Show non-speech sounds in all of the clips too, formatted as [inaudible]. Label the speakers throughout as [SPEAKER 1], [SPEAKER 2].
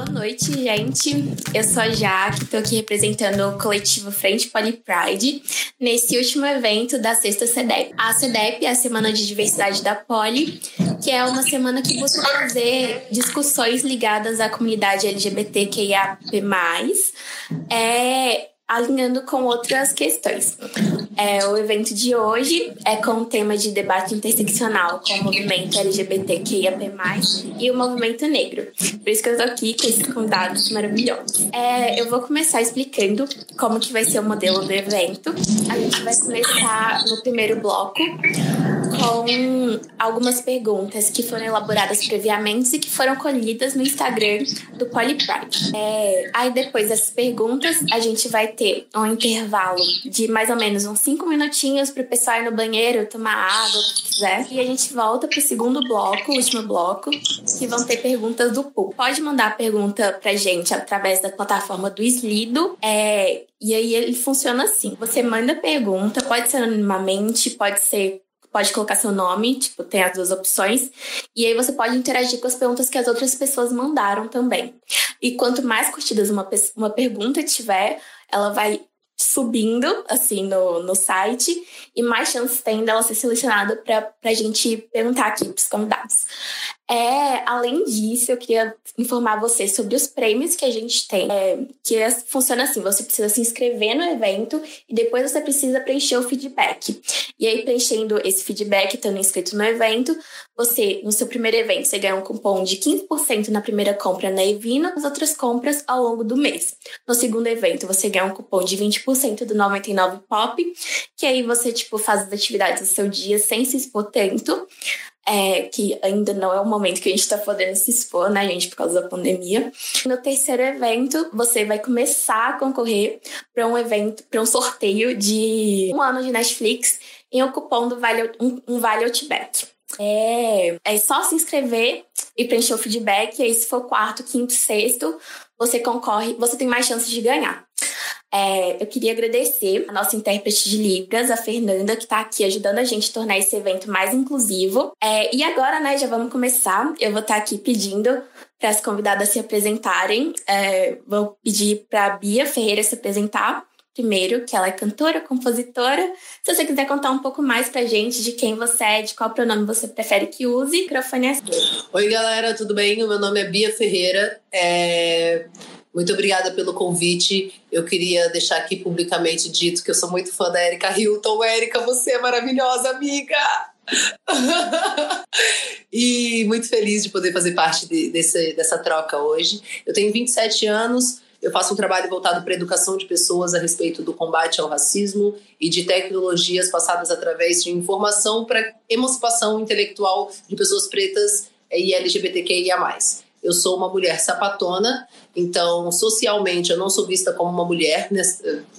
[SPEAKER 1] Boa noite, gente. Eu sou a Jaque, estou aqui representando o coletivo Frente Poly Pride nesse último evento da sexta CEDEP. A CEDEP é a Semana de Diversidade da Poli, que é uma semana que busca trazer discussões ligadas à comunidade LGBTQIAP+, é, alinhando com outras questões. É, o evento de hoje é com o tema de debate interseccional com o movimento LGBTQIAP+, e o movimento negro. Por isso que eu tô aqui com esses convidados maravilhosos. É, eu vou começar explicando como que vai ser o modelo do evento. A gente vai começar no primeiro bloco com algumas perguntas que foram elaboradas previamente e que foram colhidas no Instagram do Polypride. É, aí depois dessas perguntas, a gente vai ter um intervalo de mais ou menos uns cinco minutinhos para o pessoal ir no banheiro, tomar água, o que quiser. E a gente volta para o segundo bloco, o último bloco, que vão ter perguntas do público. Pode mandar a pergunta pra gente através da plataforma do Slido. É, e aí ele funciona assim: você manda pergunta, pode ser anonimamente, pode ser pode colocar seu nome, tipo, tem as duas opções. E aí você pode interagir com as perguntas que as outras pessoas mandaram também. E quanto mais curtidas uma, uma pergunta tiver, ela vai subindo, assim, no, no site, e mais chances tem dela ser selecionada para a gente perguntar aqui para os convidados. É, além disso, eu queria informar você sobre os prêmios que a gente tem. É, que funciona assim: você precisa se inscrever no evento e depois você precisa preencher o feedback. E aí, preenchendo esse feedback, estando inscrito no evento, você, no seu primeiro evento, você ganha um cupom de 15% na primeira compra na Evina, nas outras compras ao longo do mês. No segundo evento, você ganha um cupom de 20% do 99 Pop, que aí você, tipo, faz as atividades do seu dia sem se expor tanto é, que ainda não é o momento que a gente está podendo se expor, né, gente, por causa da pandemia. No terceiro evento, você vai começar a concorrer para um evento, para um sorteio de um ano de Netflix em um cupom do Vale, um, um Vale Outback. É, é só se inscrever e preencher o feedback, e aí se for quarto, quinto, sexto, você concorre, você tem mais chances de ganhar. É, eu queria agradecer a nossa intérprete de Libras, a Fernanda, que está aqui ajudando a gente a tornar esse evento mais inclusivo. É, e agora, né, já vamos começar. Eu vou estar tá aqui pedindo para as convidadas se apresentarem. É, vou pedir para a Bia Ferreira se apresentar primeiro, que ela é cantora, compositora. Se você quiser contar um pouco mais pra gente de quem você é, de qual pronome você prefere que use, microfone é seu.
[SPEAKER 2] Oi, galera, tudo bem? O meu nome é Bia Ferreira. É... Muito obrigada pelo convite. Eu queria deixar aqui publicamente dito que eu sou muito fã da Erika Hilton. Erika, você é maravilhosa, amiga! [laughs] e muito feliz de poder fazer parte de, desse, dessa troca hoje. Eu tenho 27 anos, eu faço um trabalho voltado para a educação de pessoas a respeito do combate ao racismo e de tecnologias passadas através de informação para emancipação intelectual de pessoas pretas e LGBTQIA. Eu sou uma mulher sapatona, então socialmente eu não sou vista como uma mulher,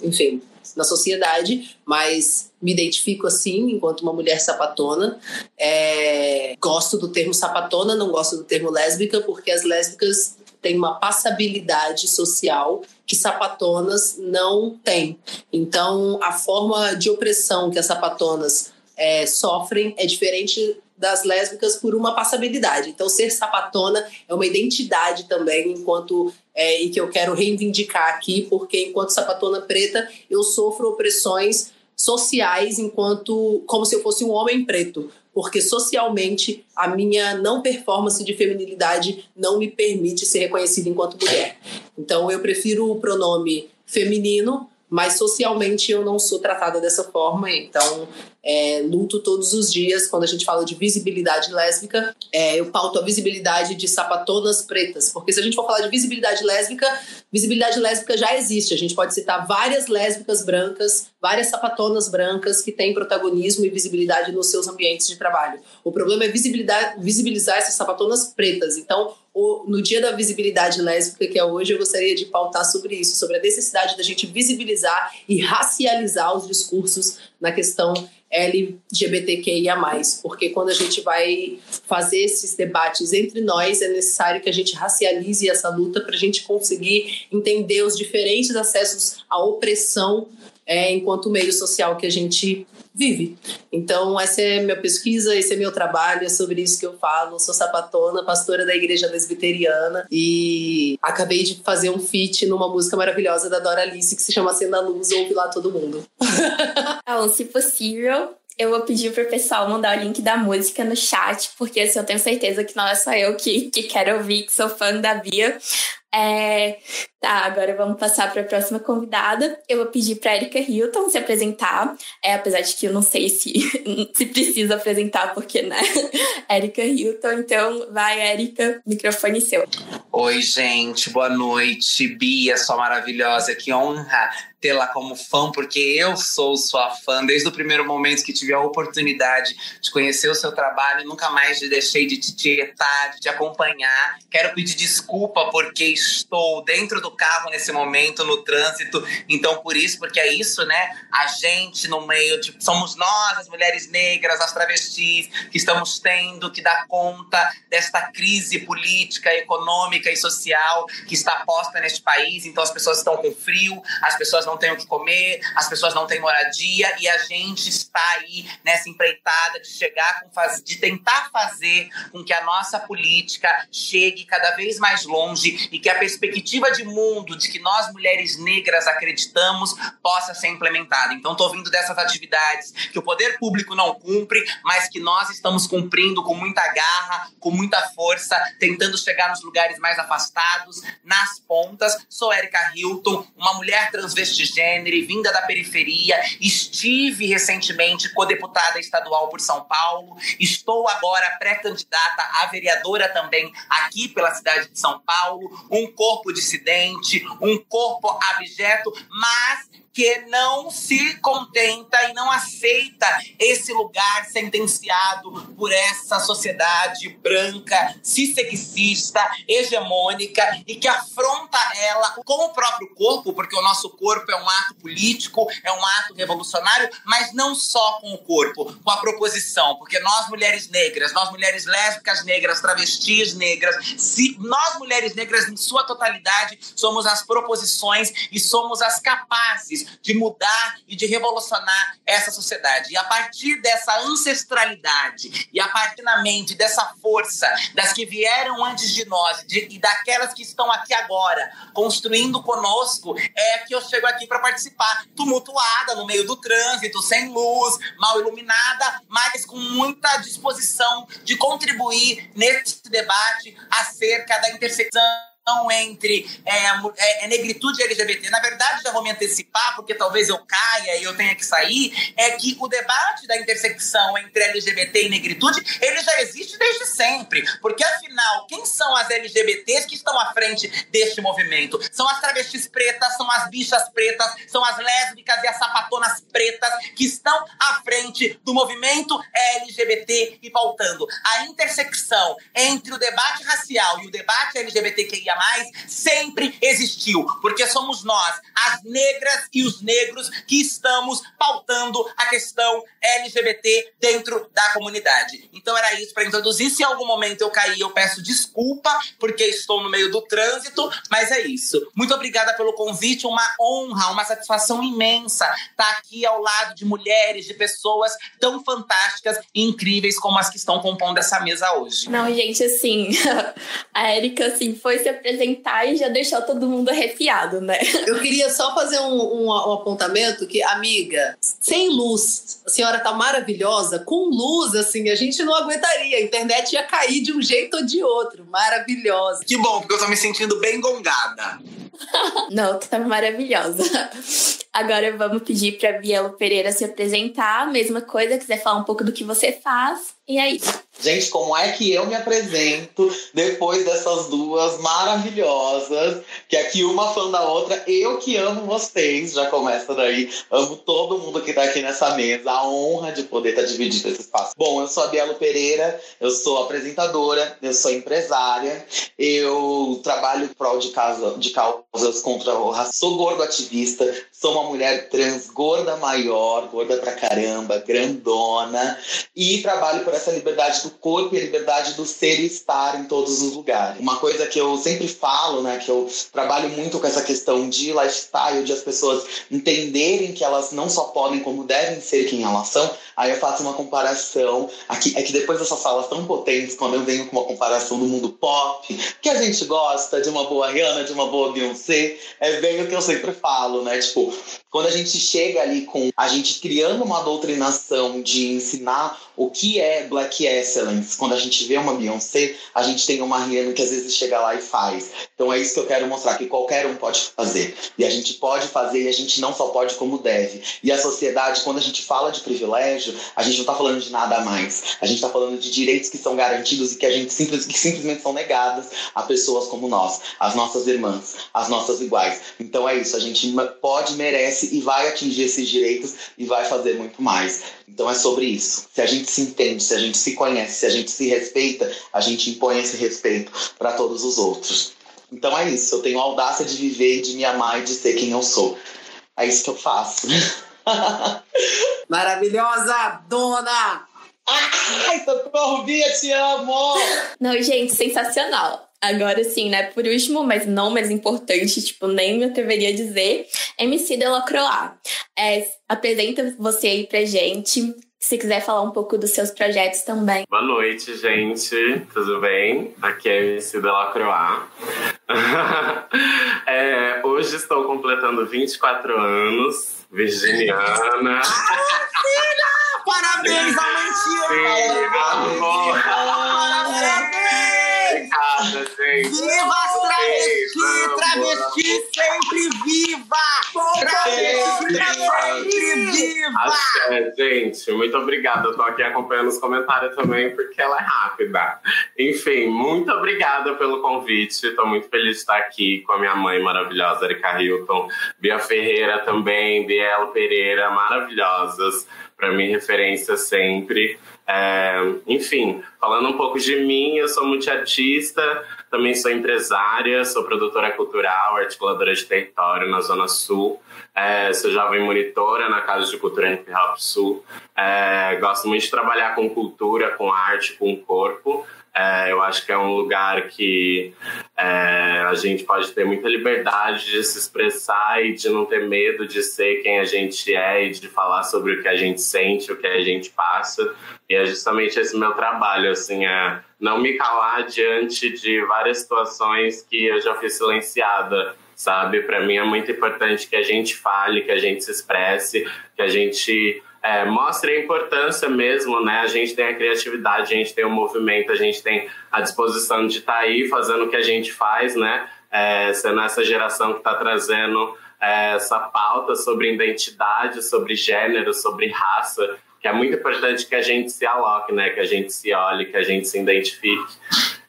[SPEAKER 2] enfim, na sociedade, mas me identifico assim, enquanto uma mulher sapatona. É, gosto do termo sapatona, não gosto do termo lésbica, porque as lésbicas têm uma passabilidade social que sapatonas não têm. Então, a forma de opressão que as sapatonas é, sofrem é diferente das lésbicas por uma passabilidade. Então, ser sapatona é uma identidade também, enquanto é, e que eu quero reivindicar aqui, porque enquanto sapatona preta, eu sofro opressões sociais enquanto como se eu fosse um homem preto, porque socialmente a minha não performance de feminilidade não me permite ser reconhecida enquanto mulher. Então eu prefiro o pronome feminino, mas socialmente eu não sou tratada dessa forma, então é, luto todos os dias quando a gente fala de visibilidade lésbica. É, eu pauto a visibilidade de sapatonas pretas, porque se a gente for falar de visibilidade lésbica, visibilidade lésbica já existe. A gente pode citar várias lésbicas brancas, várias sapatonas brancas que têm protagonismo e visibilidade nos seus ambientes de trabalho. O problema é visibilizar essas sapatonas pretas. Então, o, no dia da visibilidade lésbica, que é hoje, eu gostaria de pautar sobre isso, sobre a necessidade da gente visibilizar e racializar os discursos na questão LGBTQIA+, porque quando a gente vai fazer esses debates entre nós, é necessário que a gente racialize essa luta para a gente conseguir entender os diferentes acessos à opressão é, enquanto meio social que a gente vive. Então, essa é minha pesquisa, esse é meu trabalho, é sobre isso que eu falo. Sou sapatona, pastora da igreja lesbiteriana e acabei de fazer um feat numa música maravilhosa da Dora Alice que se chama Sendo a Luz, ouve lá todo mundo. [laughs]
[SPEAKER 1] então, se possível, eu vou pedir pro pessoal mandar o link da música no chat, porque assim, eu tenho certeza que não é só eu que, que quero ouvir, que sou fã da Bia. É, tá, agora vamos passar para a próxima convidada. Eu vou pedir para Erika Hilton se apresentar, é, apesar de que eu não sei se, [laughs] se precisa apresentar, porque, né? [laughs] Erika Hilton, então vai, Erika, microfone seu.
[SPEAKER 3] Oi, gente, boa noite. Bia, sua maravilhosa, que honra tê-la como fã, porque eu sou sua fã desde o primeiro momento que tive a oportunidade de conhecer o seu trabalho, nunca mais deixei de te tietar, de te acompanhar. Quero pedir desculpa porque estou dentro do carro nesse momento, no trânsito, então por isso, porque é isso, né? A gente no meio de. Somos nós, as mulheres negras, as travestis, que estamos tendo que dar conta desta crise política, econômica e social que está posta neste país. Então as pessoas estão com frio, as pessoas não não têm o que comer, as pessoas não têm moradia e a gente está aí nessa empreitada de chegar com faz... de tentar fazer com que a nossa política chegue cada vez mais longe e que a perspectiva de mundo de que nós mulheres negras acreditamos possa ser implementada. Então estou vindo dessas atividades que o poder público não cumpre, mas que nós estamos cumprindo com muita garra, com muita força, tentando chegar nos lugares mais afastados, nas pontas. Sou Erika Hilton, uma mulher transvestida gênero, vinda da periferia. Estive recentemente co-deputada estadual por São Paulo. Estou agora pré-candidata a vereadora também aqui pela cidade de São Paulo. Um corpo dissidente, um corpo abjeto, mas que não se contenta e não aceita esse lugar sentenciado por essa sociedade branca, cissexista, hegemônica e que afronta ela com o próprio corpo, porque o nosso corpo é um ato político, é um ato revolucionário, mas não só com o corpo, com a proposição, porque nós mulheres negras, nós mulheres lésbicas negras, travestis negras, se nós mulheres negras em sua totalidade somos as proposições e somos as capazes de mudar e de revolucionar essa sociedade. E a partir dessa ancestralidade e a partir da mente dessa força das que vieram antes de nós de, e daquelas que estão aqui agora construindo conosco, é que eu chego aqui para participar. Tumultuada no meio do trânsito, sem luz, mal iluminada, mas com muita disposição de contribuir nesse debate acerca da intersecção entre é, é, é, negritude e LGBT. Na verdade, já vou me antecipar, porque talvez eu caia e eu tenha que sair, é que o debate da intersecção entre LGBT e negritude, ele já existe desde sempre. Porque, afinal, quem são as LGBTs que estão à frente deste movimento? São as travestis pretas, são as bichas pretas, são as lésbicas e as sapatonas pretas que estão à frente do movimento LGBT e pautando a intersecção entre o debate racial e o debate LGBTQIA sempre existiu, porque somos nós, as negras e os negros, que estamos pautando a questão LGBT dentro da comunidade. Então era isso para introduzir. Se em algum momento eu caí, eu peço desculpa, porque estou no meio do trânsito, mas é isso. Muito obrigada pelo convite, uma honra, uma satisfação imensa estar aqui ao lado de mulheres, de pessoas tão fantásticas e incríveis como as que estão compondo essa mesa hoje.
[SPEAKER 1] Não, gente, assim, [laughs] a Erika, assim, foi se apresentar e já deixou todo mundo arrepiado, né?
[SPEAKER 2] Eu queria só fazer um, um, um apontamento que, amiga, sem luz, a senhora tá maravilhosa, com luz, assim, a gente não aguentaria, a internet ia cair de um jeito ou de outro, maravilhosa.
[SPEAKER 3] Que bom, porque eu tô me sentindo bem gongada. [laughs]
[SPEAKER 1] Não, tu tá maravilhosa. Agora vamos pedir pra Bielo Pereira se apresentar. Mesma coisa, quiser falar um pouco do que você faz. E é isso.
[SPEAKER 4] Gente, como é que eu me apresento depois dessas duas maravilhosas, que aqui uma fã da outra, eu que amo vocês, já começa daí, amo todo mundo que tá aqui nessa mesa, a honra de poder estar tá dividindo esse espaço. Bom, eu sou a Bielo Pereira, eu sou apresentadora, eu sou empresária, eu trabalho em prol de, de causas contra o racismo, sou gordo ativista, sou uma uma mulher trans gorda maior, gorda pra caramba, grandona, e trabalho por essa liberdade do corpo e a liberdade do ser e estar em todos os lugares. Uma coisa que eu sempre falo, né, que eu trabalho muito com essa questão de lifestyle, de as pessoas entenderem que elas não só podem, como devem ser quem elas são. Aí eu faço uma comparação. Aqui, é que depois dessas falas tão potentes, quando eu venho com uma comparação do mundo pop, que a gente gosta de uma boa Rihanna, de uma boa Beyoncé, é bem o que eu sempre falo, né? Tipo, quando a gente chega ali com a gente criando uma doutrinação de ensinar o que é Black Excellence, quando a gente vê uma Beyoncé, a gente tem uma Rihanna que às vezes chega lá e faz. Então é isso que eu quero mostrar, que qualquer um pode fazer. E a gente pode fazer e a gente não só pode como deve. E a sociedade, quando a gente fala de privilégio, a gente não está falando de nada a mais. A gente está falando de direitos que são garantidos e que a gente simples, que simplesmente são negados a pessoas como nós, as nossas irmãs, as nossas iguais. Então é isso, a gente pode, merece e vai atingir esses direitos e vai fazer muito mais. Então é sobre isso. Se a gente se entende, se a gente se conhece, se a gente se respeita, a gente impõe esse respeito para todos os outros. Então é isso. Eu tenho a audácia de viver, de me amar e de ser quem eu sou. É isso que eu faço. [laughs]
[SPEAKER 2] Maravilhosa, dona!
[SPEAKER 4] Ai, socorro, Bia, te amo!
[SPEAKER 1] Não, gente, sensacional. Agora sim, né? Por último, mas não mais importante, tipo, nem me atreveria a dizer, MC Delacroix. É, apresenta você aí pra gente. Se quiser falar um pouco dos seus projetos também.
[SPEAKER 5] Boa noite, gente. Tudo bem? Aqui é a MC Delacroix. [laughs] é, hoje estou completando 24 anos, virginiana.
[SPEAKER 2] Ah, filha! Parabéns, amantia!
[SPEAKER 5] Parabéns! Obrigada, gente.
[SPEAKER 2] Viva as travesti! Travesti sempre viva! Travesti sempre viva!
[SPEAKER 5] Axé, gente, muito obrigada. Eu tô aqui acompanhando os comentários também, porque ela é rápida. Enfim, muito obrigada pelo convite. Estou muito feliz de estar aqui com a minha mãe maravilhosa, Erika Hilton, Bia Ferreira também, Biela Pereira, maravilhosas. Para mim, referência sempre. É, enfim, falando um pouco de mim, eu sou multiartista, também sou empresária, sou produtora cultural, articuladora de território na Zona Sul, é, sou jovem monitora na Casa de Cultura Hip Hop Sul. É, gosto muito de trabalhar com cultura, com arte, com corpo. É, eu acho que é um lugar que é, a gente pode ter muita liberdade de se expressar e de não ter medo de ser quem a gente é e de falar sobre o que a gente sente, o que a gente passa. E é justamente esse meu trabalho, assim, é não me calar diante de várias situações que eu já fui silenciada, sabe? Para mim é muito importante que a gente fale, que a gente se expresse, que a gente é, mostre a importância mesmo, né? A gente tem a criatividade, a gente tem o movimento, a gente tem a disposição de estar tá aí fazendo o que a gente faz, né? É, sendo essa geração que está trazendo é, essa pauta sobre identidade, sobre gênero, sobre raça, que é muito importante que a gente se aloque, né? Que a gente se olhe, que a gente se identifique.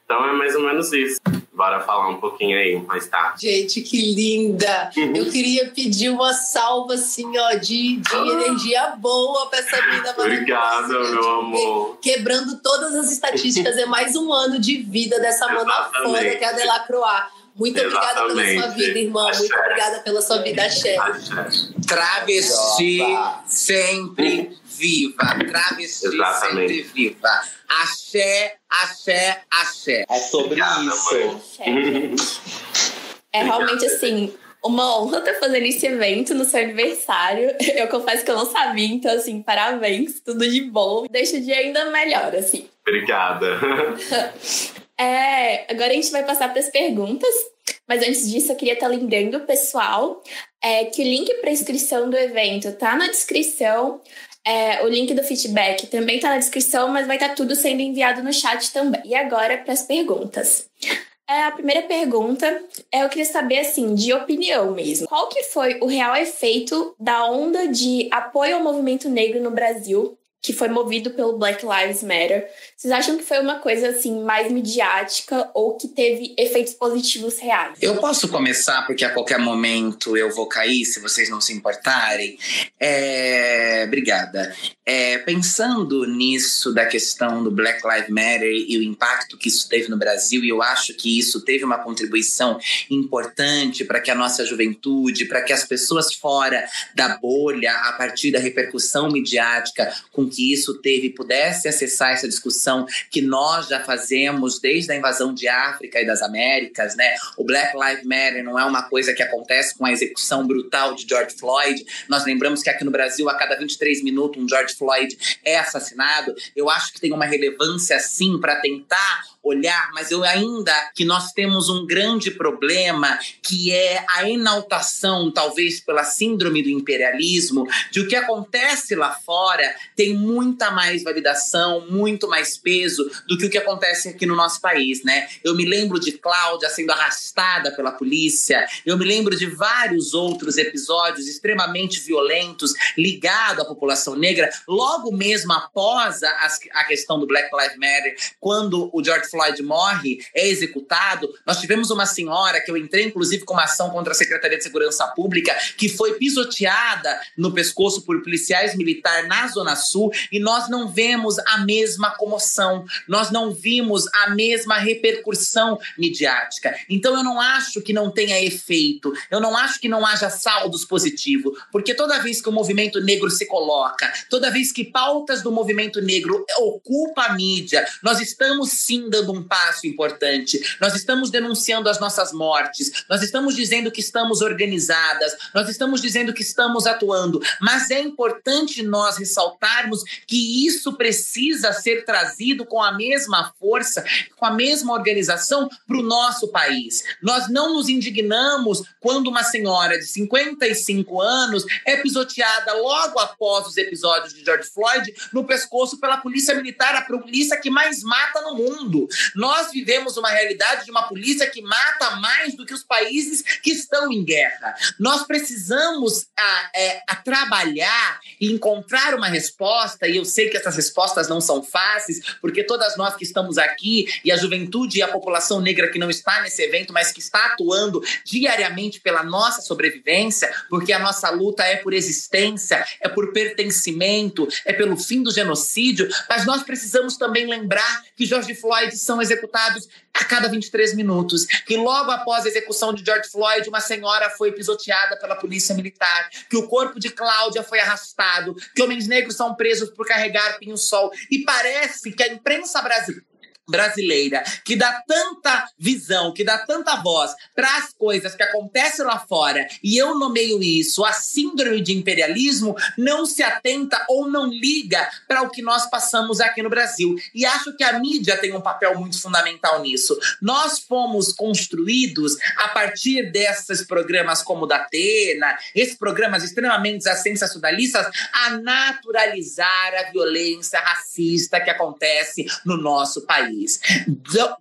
[SPEAKER 5] Então é mais ou menos isso. Bora falar um pouquinho aí mais tarde.
[SPEAKER 2] Gente, que linda! Eu queria pedir uma salva, assim, ó, de, de ah. energia boa pra essa vida
[SPEAKER 5] Obrigada, meu amor.
[SPEAKER 2] Quebrando todas as estatísticas, é mais um ano de vida dessa mana foda que é a Delacroix. Muito Exatamente. obrigada pela sua vida, irmã. Axé. Muito obrigada pela sua vida, Axé.
[SPEAKER 6] Travesti sempre viva. Travesti Exatamente. sempre viva. Axé, axé, axé.
[SPEAKER 4] É sobre isso.
[SPEAKER 1] é realmente assim, uma honra estar fazendo esse evento no seu aniversário. [laughs] Eu confesso que eu não sabia, então, assim, parabéns, tudo de bom. Deixa o dia ainda melhor, assim.
[SPEAKER 5] Obrigada. [laughs]
[SPEAKER 1] É, agora a gente vai passar para as perguntas, mas antes disso eu queria estar lembrando o pessoal é, que o link para inscrição do evento tá na descrição. É, o link do feedback também está na descrição, mas vai estar tá tudo sendo enviado no chat também. E agora para as perguntas. É, a primeira pergunta é eu queria saber assim, de opinião mesmo. Qual que foi o real efeito da onda de apoio ao movimento negro no Brasil que foi movido pelo Black Lives Matter. Vocês acham que foi uma coisa assim mais midiática ou que teve efeitos positivos reais?
[SPEAKER 3] Eu posso começar porque a qualquer momento eu vou cair, se vocês não se importarem. É... Obrigada. É, pensando nisso da questão do Black Lives Matter e o impacto que isso teve no Brasil, e eu acho que isso teve uma contribuição importante para que a nossa juventude, para que as pessoas fora da bolha, a partir da repercussão midiática com que isso teve, pudesse acessar essa discussão que nós já fazemos desde a invasão de África e das Américas, né? O Black Lives Matter não é uma coisa que acontece com a execução brutal de George Floyd. Nós lembramos que aqui no Brasil, a cada 23 minutos, um George Floyd é assassinado. Eu acho que tem uma relevância, sim, para tentar olhar, mas eu ainda que nós temos um grande problema que é a enaltação, talvez pela síndrome do imperialismo, de o que acontece lá fora tem muita mais validação, muito mais peso do que o que acontece aqui no nosso país, né? Eu me lembro de Cláudia sendo arrastada pela polícia, eu me lembro de vários outros episódios extremamente violentos ligados à população negra, logo mesmo após a, a questão do Black Lives Matter, quando o George Floyd morre, é executado. Nós tivemos uma senhora que eu entrei, inclusive, com uma ação contra a Secretaria de Segurança Pública, que foi pisoteada no pescoço por policiais militares na Zona Sul, e nós não vemos a mesma comoção, nós não vimos a mesma repercussão midiática. Então, eu não acho que não tenha efeito, eu não acho que não haja saldos positivos, porque toda vez que o movimento negro se coloca, toda vez que pautas do movimento negro ocupa a mídia, nós estamos sim dando um passo importante. Nós estamos denunciando as nossas mortes, nós estamos dizendo que estamos organizadas, nós estamos dizendo que estamos atuando, mas é importante nós ressaltarmos que isso precisa ser trazido com a mesma força, com a mesma organização para o nosso país. Nós não nos indignamos quando uma senhora de 55 anos é pisoteada logo após os episódios de George Floyd no pescoço pela polícia militar, a polícia que mais mata no mundo. Nós vivemos uma realidade de uma polícia que mata mais do que os países que estão em guerra. Nós precisamos a, é, a trabalhar e encontrar uma resposta, e eu sei que essas respostas não são fáceis, porque todas nós que estamos aqui, e a juventude e a população negra que não está nesse evento, mas que está atuando diariamente pela nossa sobrevivência, porque a nossa luta é por existência, é por pertencimento, é pelo fim do genocídio, mas nós precisamos também lembrar que George Floyd são executados a cada 23 minutos. Que logo após a execução de George Floyd, uma senhora foi pisoteada pela polícia militar, que o corpo de Cláudia foi arrastado, que homens negros são presos por carregar pinho-sol. E parece que a imprensa brasileira brasileira, que dá tanta visão, que dá tanta voz para as coisas que acontecem lá fora, e eu nomeio isso, a síndrome de imperialismo, não se atenta ou não liga para o que nós passamos aqui no Brasil. E acho que a mídia tem um papel muito fundamental nisso. Nós fomos construídos a partir desses programas como o da Atena, esses programas extremamente sensacionalistas, a naturalizar a violência racista que acontece no nosso país país.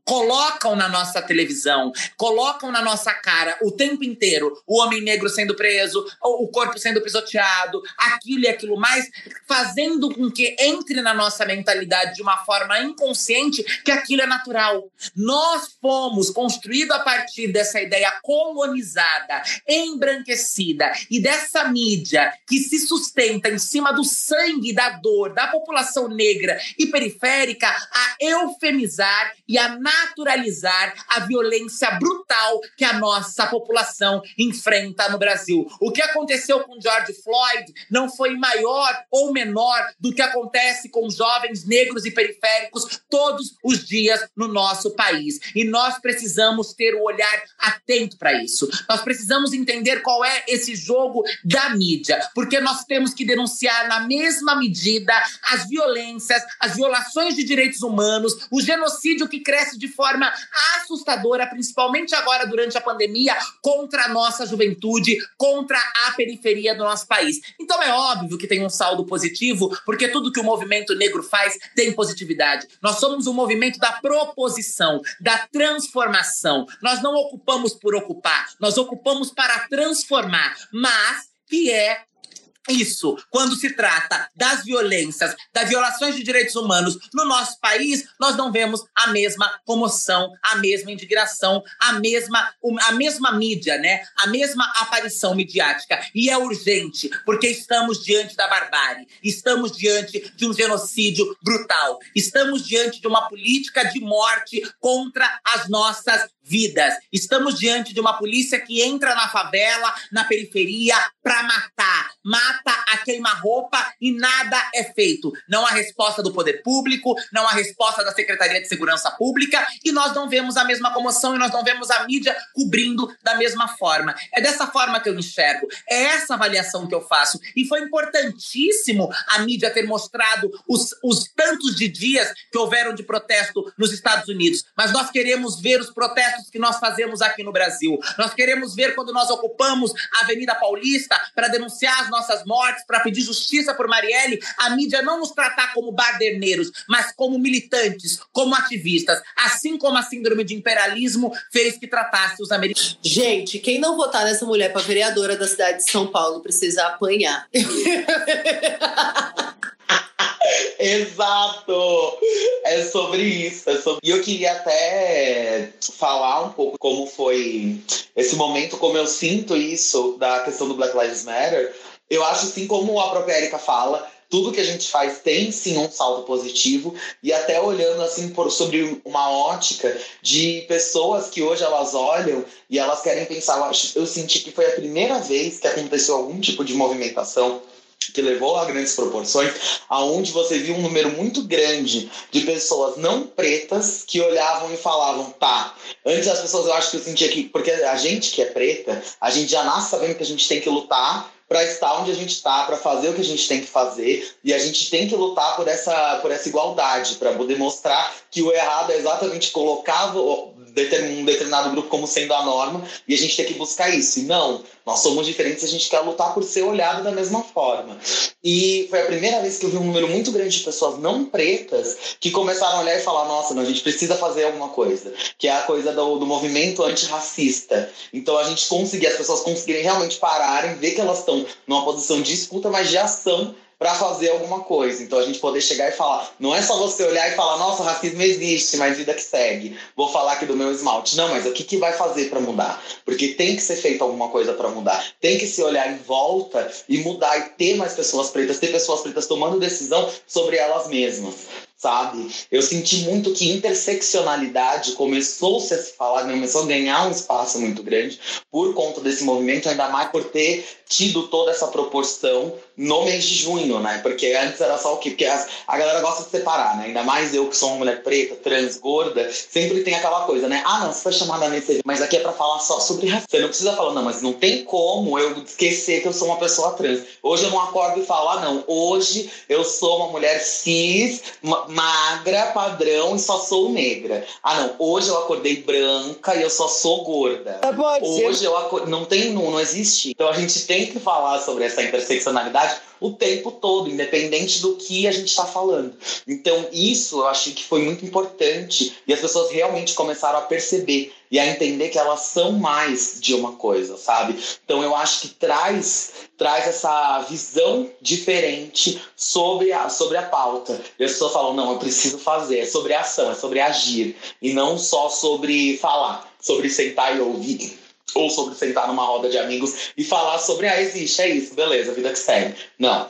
[SPEAKER 3] Colocam na nossa televisão, colocam na nossa cara o tempo inteiro o homem negro sendo preso, o corpo sendo pisoteado, aquilo e aquilo mais, fazendo com que entre na nossa mentalidade de uma forma inconsciente que aquilo é natural. Nós fomos construídos a partir dessa ideia colonizada, embranquecida e dessa mídia que se sustenta em cima do sangue, da dor, da população negra e periférica, a eufemizar minimizar e a naturalizar a violência brutal que a nossa população enfrenta no Brasil. O que aconteceu com George Floyd não foi maior ou menor do que acontece com jovens negros e periféricos todos os dias no nosso país. E nós precisamos ter o um olhar atento para isso. Nós precisamos entender qual é esse jogo da mídia, porque nós temos que denunciar na mesma medida as violências, as violações de direitos humanos, os genocídio que cresce de forma assustadora, principalmente agora durante a pandemia, contra a nossa juventude, contra a periferia do nosso país. Então é óbvio que tem um saldo positivo, porque tudo que o movimento negro faz tem positividade. Nós somos um movimento da proposição, da transformação. Nós não ocupamos por ocupar, nós ocupamos para transformar, mas que é isso, quando se trata das violências, das violações de direitos humanos no nosso país, nós não vemos a mesma comoção, a mesma indignação, a mesma, a mesma mídia, né? A mesma aparição midiática. E é urgente, porque estamos diante da barbárie, estamos diante de um genocídio brutal, estamos diante de uma política de morte contra as nossas vidas. Estamos diante de uma polícia que entra na favela, na periferia, para matar. Mata a queima-roupa e nada é feito. Não há resposta do poder público, não há resposta da Secretaria de Segurança Pública e nós não vemos a mesma comoção e nós não vemos a mídia cobrindo da mesma forma. É dessa forma que eu enxergo. É essa avaliação que eu faço. E foi importantíssimo a mídia ter mostrado os, os tantos de dias que houveram de protesto nos Estados Unidos. Mas nós queremos ver os protestos que nós fazemos aqui no Brasil. Nós queremos ver quando nós ocupamos a Avenida Paulista para denunciar as nossas mortes, para pedir justiça por Marielle, a mídia não nos tratar como baderneiros, mas como militantes, como ativistas, assim como a síndrome de imperialismo fez que tratasse os americanos.
[SPEAKER 2] Gente, quem não votar nessa mulher para vereadora da cidade de São Paulo precisa apanhar. [laughs]
[SPEAKER 4] Exato! É sobre isso. É sobre... E eu queria até falar um pouco como foi esse momento, como eu sinto isso da questão do Black Lives Matter. Eu acho assim como a própria Erika fala, tudo que a gente faz tem sim um saldo positivo e até olhando assim por, sobre uma ótica de pessoas que hoje elas olham e elas querem pensar, eu, eu senti que foi a primeira vez que aconteceu algum tipo de movimentação que levou a grandes proporções, aonde você viu um número muito grande de pessoas não pretas que olhavam e falavam, tá. Antes as pessoas, eu acho que eu sentia que, porque a gente que é preta, a gente já nasce sabendo que a gente tem que lutar para estar onde a gente está, para fazer o que a gente tem que fazer, e a gente tem que lutar por essa, por essa igualdade, para poder mostrar que o errado é exatamente colocar um determinado grupo como sendo a norma, e a gente tem que buscar isso. E não, nós somos diferentes, a gente quer lutar por ser olhado da mesma forma. E foi a primeira vez que eu vi um número muito grande de pessoas não pretas que começaram a olhar e falar: nossa, não, a gente precisa fazer alguma coisa. Que é a coisa do, do movimento antirracista. Então a gente conseguir, as pessoas conseguirem realmente pararem, ver que elas estão numa posição de escuta, mas de ação para fazer alguma coisa. Então a gente poder chegar e falar, não é só você olhar e falar, nossa, racismo existe, mas vida que segue. Vou falar aqui do meu esmalte. Não, mas o que, que vai fazer para mudar? Porque tem que ser feito alguma coisa para mudar. Tem que se olhar em volta e mudar e ter mais pessoas pretas, ter pessoas pretas tomando decisão sobre elas mesmas sabe? Eu senti muito que interseccionalidade começou-se a se falar, começou a ganhar um espaço muito grande por conta desse movimento, ainda mais por ter tido toda essa proporção no mês de junho, né? Porque antes era só o quê? Porque a, a galera gosta de separar, né? Ainda mais eu que sou uma mulher preta, trans, gorda, sempre tem aquela coisa, né? Ah, não, você foi chamada nesse mas aqui é para falar só sobre racismo. Você não precisa falar, não, mas não tem como eu esquecer que eu sou uma pessoa trans. Hoje eu não acordo e falo, ah, não, hoje eu sou uma mulher cis, magra, padrão e só sou negra. Ah, não, hoje eu acordei branca e eu só sou gorda.
[SPEAKER 2] É, pode
[SPEAKER 4] hoje
[SPEAKER 2] ser.
[SPEAKER 4] eu acordei, não tem, não, não existe. Então a gente tem que falar sobre essa interseccionalidade o tempo todo, independente do que a gente está falando. Então, isso eu acho que foi muito importante e as pessoas realmente começaram a perceber e a entender que elas são mais de uma coisa, sabe? Então, eu acho que traz traz essa visão diferente sobre a, sobre a pauta. E as pessoas falam, não, eu preciso fazer, é sobre ação, é sobre agir, e não só sobre falar, sobre sentar e ouvir ou sobre sentar numa roda de amigos e falar sobre, ah, existe, é isso, beleza, vida que segue. Não,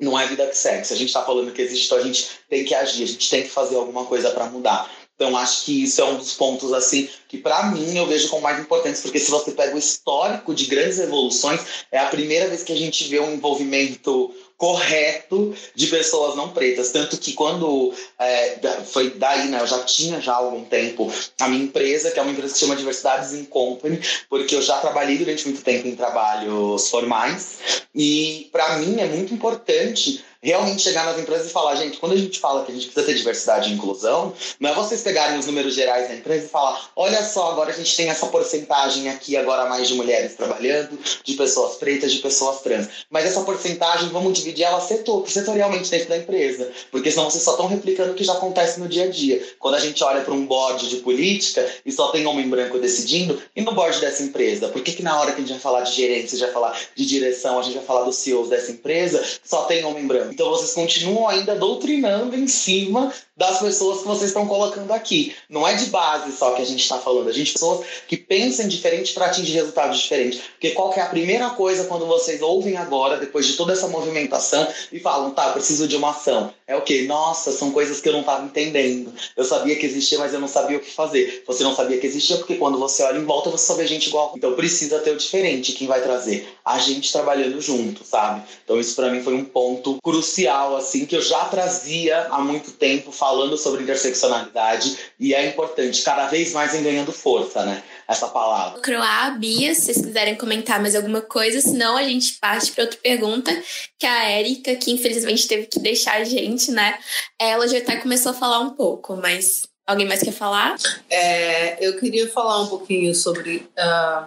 [SPEAKER 4] não é vida que segue. Se a gente está falando que existe, então a gente tem que agir, a gente tem que fazer alguma coisa para mudar. Então acho que isso é um dos pontos assim que para mim eu vejo como mais importantes, porque se você pega o histórico de grandes revoluções, é a primeira vez que a gente vê um envolvimento correto de pessoas não pretas. Tanto que quando é, foi daí, né, eu já tinha já há algum tempo a minha empresa, que é uma empresa que chama Diversidades in Company, porque eu já trabalhei durante muito tempo em trabalhos formais. E para mim é muito importante realmente chegar nas empresas e falar, gente, quando a gente fala que a gente precisa ter diversidade e inclusão, não é vocês pegarem os números gerais da empresa e falar, olha só, agora a gente tem essa porcentagem aqui agora mais de mulheres trabalhando, de pessoas pretas, de pessoas trans. Mas essa porcentagem, vamos dividir ela setor, setorialmente dentro da empresa, porque senão vocês só estão replicando o que já acontece no dia a dia. Quando a gente olha para um board de política e só tem homem branco decidindo, e no board dessa empresa? Por que, que na hora que a gente vai falar de gerência, vai falar de direção, a gente vai falar dos CEOs dessa empresa, só tem homem branco? Então vocês continuam ainda doutrinando em cima das pessoas que vocês estão colocando aqui. Não é de base só que a gente está falando, a gente pessoas que pensam diferente para atingir resultados diferentes. Porque qual é a primeira coisa quando vocês ouvem agora, depois de toda essa movimentação, e falam, tá, preciso de uma ação? É o quê? Nossa, são coisas que eu não estava entendendo. Eu sabia que existia, mas eu não sabia o que fazer. Você não sabia que existia porque quando você olha em volta, você só vê gente igual. Então precisa ter o diferente. Quem vai trazer? A gente trabalhando junto, sabe? Então isso para mim foi um ponto crucial, assim, que eu já trazia há muito tempo, falando sobre interseccionalidade e é importante, cada vez mais em ganhando força, né? Essa palavra.
[SPEAKER 1] Croá, Bia, se vocês quiserem comentar mais alguma coisa, senão a gente parte para outra pergunta, que a Érica, que infelizmente teve que deixar a gente, né? Ela já até começou a falar um pouco, mas alguém mais quer falar?
[SPEAKER 2] É, eu queria falar um pouquinho sobre. Uh,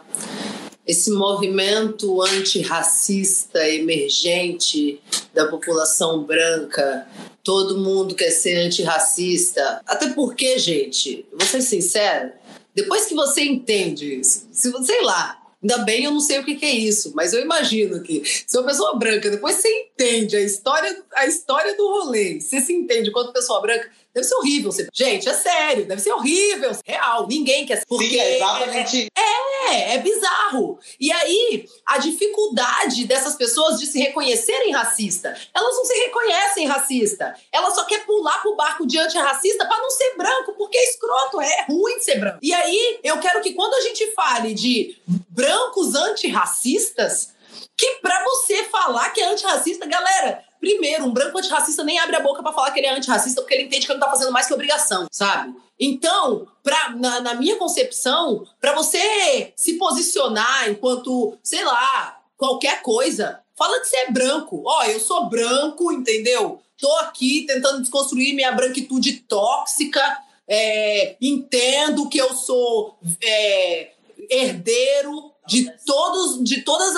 [SPEAKER 2] esse movimento antirracista emergente da população branca todo mundo quer ser antirracista. Até porque, gente, vou ser sincero, depois que você entende isso, se, sei lá, Ainda bem eu não sei o que, que, é isso, mas eu imagino que se uma pessoa branca, depois você entende a história, a história do rolê, você se entende quanto pessoa branca, Deve ser horrível. Gente, é sério, deve ser horrível. Real, ninguém quer.
[SPEAKER 4] Porque Sim, é exatamente.
[SPEAKER 2] É, é, é bizarro. E aí, a dificuldade dessas pessoas de se reconhecerem racista. Elas não se reconhecem racista. Elas só querem pular pro barco de antirracista para não ser branco, porque é escroto, é ruim ser branco. E aí, eu quero que quando a gente fale de brancos antirracistas, que para você falar que é antirracista, galera, Primeiro, um branco antirracista nem abre a boca para falar que ele é antirracista porque ele entende que ele não tá fazendo mais que obrigação, sabe? Então, pra, na, na minha concepção, para você se posicionar enquanto, sei lá, qualquer coisa, fala que você é branco. Ó, eu sou branco, entendeu? Tô aqui tentando desconstruir minha branquitude tóxica. É, entendo que eu sou é, herdeiro de todos de todos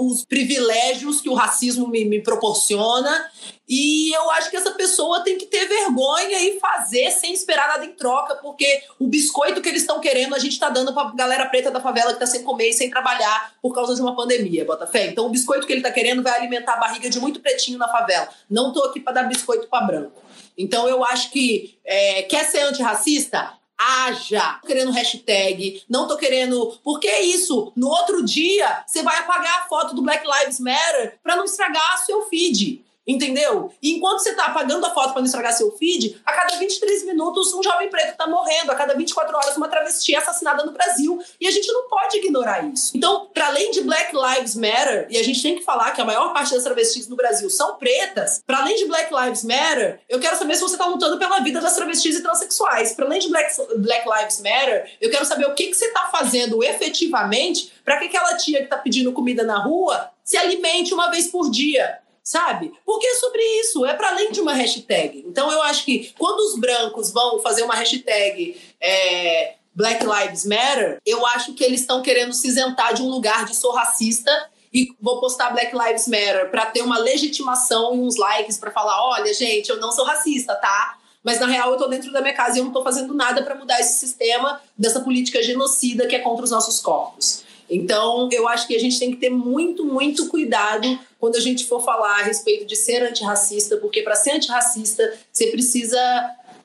[SPEAKER 2] os privilégios que o racismo me, me, proporciona. E eu acho que essa pessoa tem que ter vergonha e fazer sem esperar nada em troca porque o biscoito que eles estão querendo a gente está dando para galera preta da favela que está sem comer e sem trabalhar por causa de uma pandemia Botafé. Então o biscoito que ele está querendo vai alimentar a barriga de muito pretinho na favela. Não tô aqui para dar biscoito para branco. Então eu acho que é, quer ser antirracista haja. Tô querendo hashtag, não tô querendo. Porque é isso. No outro dia, você vai apagar a foto do Black Lives Matter para não estragar seu feed. Entendeu? E enquanto você tá apagando a foto para não estragar seu feed, a cada 23 minutos um jovem preto tá morrendo, a cada 24 horas uma travesti é assassinada no Brasil. E a gente não pode ignorar isso. Então, para além de Black Lives Matter, e a gente tem que falar que a maior parte das travestis no Brasil são pretas, para além de Black Lives Matter, eu quero saber se você tá lutando pela vida das travestis e transexuais. Para além de Black, Black Lives Matter, eu quero saber o que, que você tá fazendo efetivamente para que aquela tia que tá pedindo comida na rua se alimente uma vez por dia sabe? Porque é sobre isso, é para além de uma hashtag. Então eu acho que quando os brancos vão fazer uma hashtag é, Black Lives Matter, eu acho que eles estão querendo se isentar de um lugar de sou racista e vou postar Black Lives Matter para ter uma legitimação e uns likes para falar, olha, gente, eu não sou racista, tá? Mas na real eu tô dentro da minha casa e eu não tô fazendo nada para mudar esse sistema dessa política genocida que é contra os nossos corpos. Então, eu acho que a gente tem que ter muito, muito cuidado quando a gente for falar a respeito de ser antirracista, porque para ser antirracista, você precisa.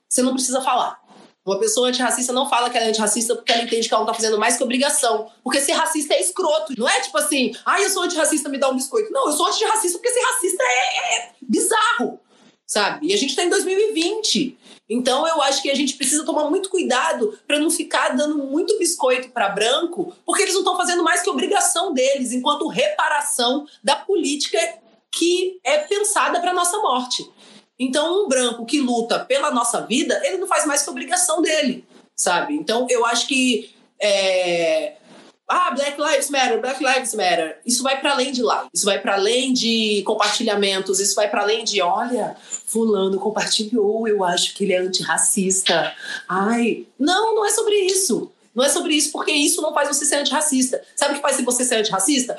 [SPEAKER 2] Você não precisa falar. Uma pessoa antirracista não fala que ela é antirracista porque ela entende que ela não tá fazendo mais que obrigação. Porque ser racista é escroto. Não é tipo assim, ah, eu sou antirracista, me dá um biscoito. Não, eu sou antirracista porque ser racista é, é bizarro. Sabe? E a gente tá em 2020. Então eu acho que a gente precisa tomar muito cuidado para não ficar dando muito biscoito para branco, porque eles não estão fazendo mais que obrigação deles, enquanto reparação da política que é pensada para nossa morte. Então um branco que luta pela nossa vida, ele não faz mais que obrigação dele, sabe? Então eu acho que é, ah, Black Lives Matter, Black Lives Matter. Isso vai para além de lá. Isso vai para além de compartilhamentos, isso vai para além de, olha, fulano compartilhou, eu acho que ele é antirracista. Ai, não, não é sobre isso. Não é sobre isso, porque isso não faz você ser antirracista. Sabe o que faz você ser antirracista?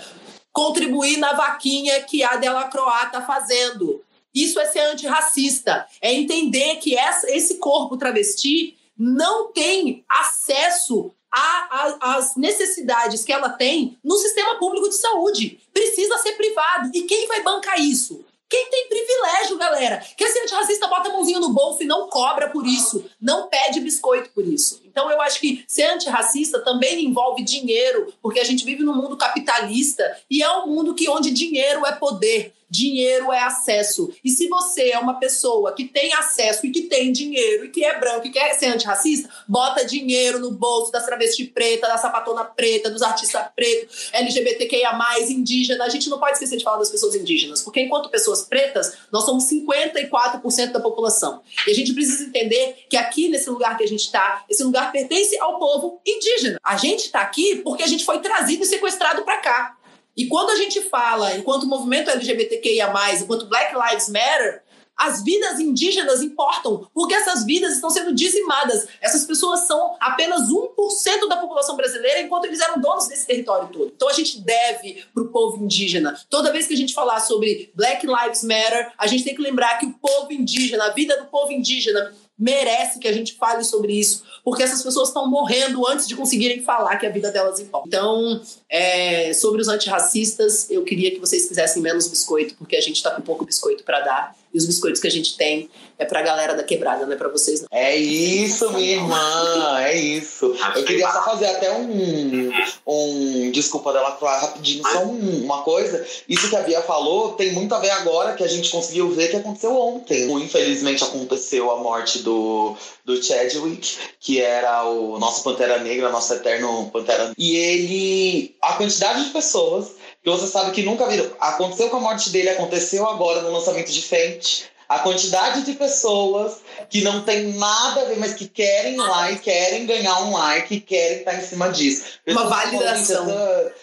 [SPEAKER 2] Contribuir na vaquinha que a Delacroix está fazendo. Isso é ser antirracista. É entender que essa, esse corpo travesti não tem acesso às necessidades que ela tem no sistema público de saúde. Precisa ser privado. E quem vai bancar isso? Quem tem privilégio, galera? Quer ser antirracista, bota a mãozinha no bolso e não cobra por isso. Não pede biscoito por isso. Então, eu acho que ser antirracista também envolve dinheiro, porque a gente vive num mundo capitalista e é um mundo que onde dinheiro é poder. Dinheiro é acesso. E se você é uma pessoa que tem acesso e que tem dinheiro e que é branco e quer ser antirracista, bota dinheiro no bolso das travesti preta, da sapatona preta, dos artistas pretos, LGBTQIA, indígena. A gente não pode esquecer de falar das pessoas indígenas, porque enquanto pessoas pretas, nós somos 54% da população. E a gente precisa entender que aqui, nesse lugar que a gente está, esse lugar pertence ao povo indígena. A gente está aqui porque a gente foi trazido e sequestrado para cá. E quando a gente fala, enquanto movimento LGBTQIA, enquanto Black Lives Matter, as vidas indígenas importam, porque essas vidas estão sendo dizimadas. Essas pessoas são apenas 1% da população brasileira, enquanto eles eram donos desse território todo. Então a gente deve para o povo indígena. Toda vez que a gente falar sobre Black Lives Matter, a gente tem que lembrar que o povo indígena, a vida do povo indígena, merece que a gente fale sobre isso, porque essas pessoas estão morrendo antes de conseguirem falar que a vida delas importa. Então, é, sobre os antirracistas, eu queria que vocês fizessem menos biscoito, porque a gente está com pouco biscoito para dar, e os biscoitos que a gente tem é pra galera da quebrada, não é pra vocês, não.
[SPEAKER 4] É isso, minha irmã, é isso. Eu queria só fazer até um. um desculpa dela falar rapidinho, só um, uma coisa. Isso que a Bia falou tem muito a ver agora que a gente conseguiu ver que aconteceu ontem. Infelizmente aconteceu a morte do, do Chadwick, que era o nosso Pantera Negra, nosso eterno Pantera E ele. A quantidade de pessoas que você sabe que nunca viram. Aconteceu com a morte dele, aconteceu agora no lançamento de Fente a quantidade de pessoas que não tem nada a ver, mas que querem like, querem ganhar um like, querem estar em cima disso.
[SPEAKER 2] Pessoas uma validação.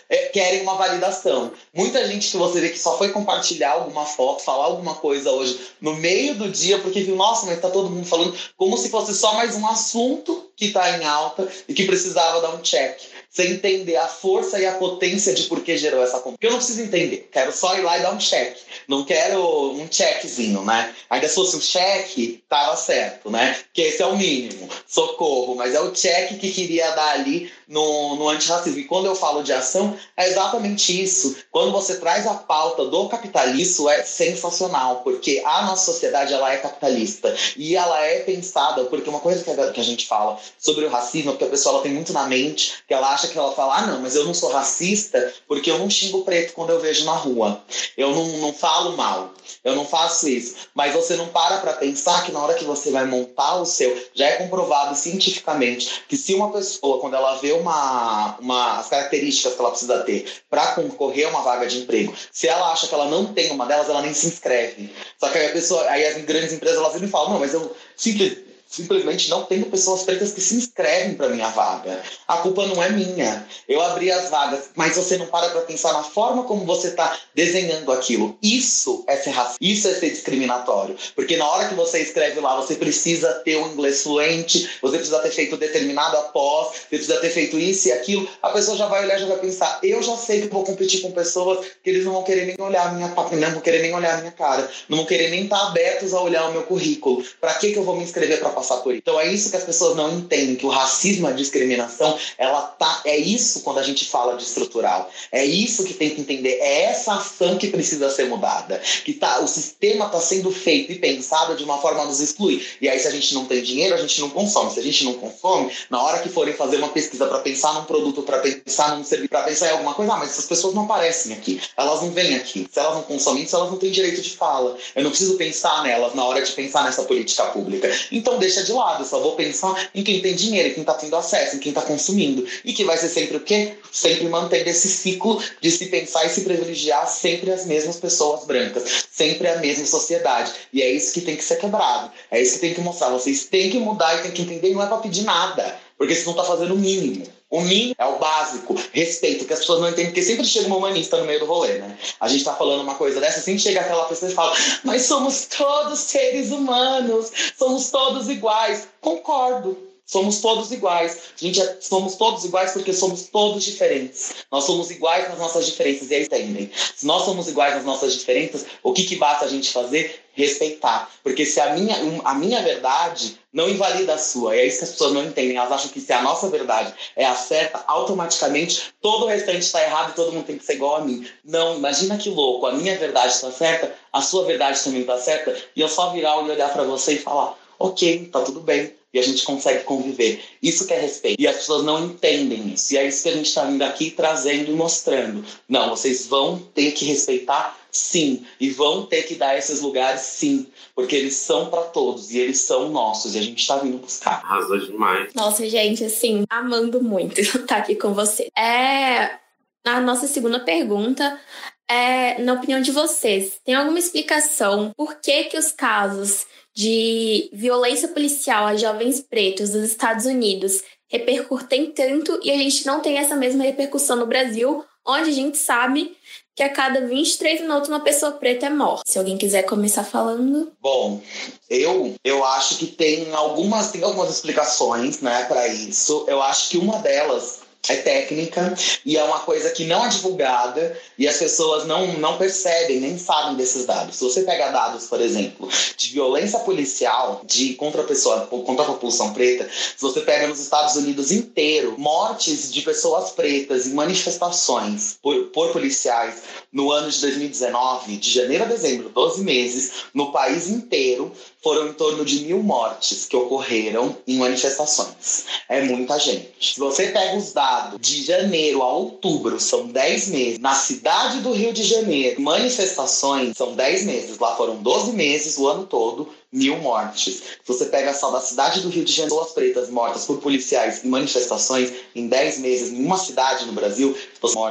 [SPEAKER 4] é, querem uma validação. Muita gente que você vê que só foi compartilhar alguma foto, falar alguma coisa hoje no meio do dia, porque viu, nossa, mas tá todo mundo falando como se fosse só mais um assunto que tá em alta e que precisava dar um check sem entender a força e a potência de por que gerou essa compra. Porque eu não preciso entender, quero só ir lá e dar um check. Não quero um checkzinho, né? Ainda se fosse um cheque, tava certo, né? Porque esse é o mínimo, socorro, mas é o check que queria dar ali no, no antirracismo. E quando eu falo de ação, é exatamente isso. Quando você traz a pauta do capitalismo, é sensacional, porque a nossa sociedade ela é capitalista e ela é pensada, porque uma coisa que a, que a gente fala sobre o racismo, porque a pessoa ela tem muito na mente que ela acha que ela fala, ah, não, mas eu não sou racista porque eu não xingo preto quando eu vejo na rua. Eu não, não falo mal. Eu não faço isso. Mas você não para para pensar que na hora que você vai montar o seu, já é comprovado cientificamente que se uma pessoa, quando ela vê uma, uma as características que ela precisa ter para concorrer a uma vaga de emprego, se ela acha que ela não tem uma delas, ela nem se inscreve. Só que aí a pessoa, aí as grandes empresas elas sempre falam, não, mas eu simples simplesmente não tenho pessoas pretas que se inscrevem para minha vaga. A culpa não é minha. Eu abri as vagas, mas você não para para pensar na forma como você está desenhando aquilo. Isso é ser racista, isso é ser discriminatório. Porque na hora que você escreve lá, você precisa ter um inglês fluente, você precisa ter feito determinado após, você precisa ter feito isso e aquilo. A pessoa já vai olhar, já vai pensar, eu já sei que vou competir com pessoas que eles não vão querer nem olhar minha não vão querer nem olhar minha cara, não vão querer nem estar tá abertos a olhar o meu currículo. Para que que eu vou me inscrever para isso. Então é isso que as pessoas não entendem, que o racismo, a discriminação, ela tá, é isso quando a gente fala de estrutural. É isso que tem que entender, é essa ação que precisa ser mudada, que tá, o sistema está sendo feito e pensado de uma forma a nos excluir. E aí se a gente não tem dinheiro, a gente não consome. Se a gente não consome, na hora que forem fazer uma pesquisa para pensar num produto, para pensar num serviço, para pensar em alguma coisa, ah, mas essas pessoas não aparecem aqui, elas não vêm aqui. Se elas não consomem isso, elas não têm direito de fala. Eu não preciso pensar nelas na hora de pensar nessa política pública. Então deixa de lado, eu só vou pensar em quem tem dinheiro, em quem está tendo acesso, em quem está consumindo. E que vai ser sempre o quê? Sempre mantendo esse ciclo de se pensar e se privilegiar sempre as mesmas pessoas brancas, sempre a mesma sociedade. E é isso que tem que ser quebrado. É isso que tem que mostrar. Vocês têm que mudar e têm que entender, não é para pedir nada. Porque você não está fazendo o mínimo. O mínimo é o básico, respeito, que as pessoas não entendem, porque sempre chega um humanista no meio do rolê, né? A gente tá falando uma coisa dessa, sempre chega aquela pessoa e fala, mas somos todos seres humanos, somos todos iguais. Concordo, Somos todos iguais. Gente é, somos todos iguais porque somos todos diferentes. Nós somos iguais nas nossas diferenças, e aí entendem. Se nós somos iguais nas nossas diferenças, o que, que basta a gente fazer? Respeitar. Porque se a minha, a minha verdade não invalida a sua, e é isso que as pessoas não entendem. Elas acham que se a nossa verdade é a certa, automaticamente todo o restante está errado e todo mundo tem que ser igual a mim. Não, imagina que louco. A minha verdade está certa, a sua verdade também está certa, e eu só virar e olhar para você e falar: ok, tá tudo bem e a gente consegue conviver. Isso que é respeito. E as pessoas não entendem isso. E é isso que a gente está vindo aqui trazendo e mostrando. Não, vocês vão ter que respeitar sim. E vão ter que dar esses lugares sim. Porque eles são para todos e eles são nossos. E a gente está vindo buscar.
[SPEAKER 5] Arrasou demais.
[SPEAKER 1] Nossa, gente, assim, amando muito estar [laughs] aqui com você. É. A nossa segunda pergunta é, na opinião de vocês, tem alguma explicação por que que os casos de violência policial a jovens pretos dos Estados Unidos repercutem tanto e a gente não tem essa mesma repercussão no Brasil, onde a gente sabe que a cada 23 minutos uma pessoa preta é morta. Se alguém quiser começar falando.
[SPEAKER 4] Bom, eu eu acho que tem algumas tem algumas explicações, né, para isso. Eu acho que uma delas é técnica e é uma coisa que não é divulgada e as pessoas não, não percebem, nem sabem desses dados. Se você pega dados, por exemplo, de violência policial de contra a pessoa, contra a população preta, se você pega nos Estados Unidos inteiro, mortes de pessoas pretas em manifestações por, por policiais no ano de 2019, de janeiro a dezembro, 12 meses, no país inteiro, foram em torno de mil mortes que ocorreram em manifestações. É muita gente. Se você pega os dados de janeiro a outubro, são 10 meses. Na cidade do Rio de Janeiro, manifestações são 10 meses. Lá foram 12 meses o ano todo mil mortes. Se você pega só da cidade do Rio de Janeiro, pessoas pretas mortas por policiais em manifestações em 10 meses em uma cidade no Brasil,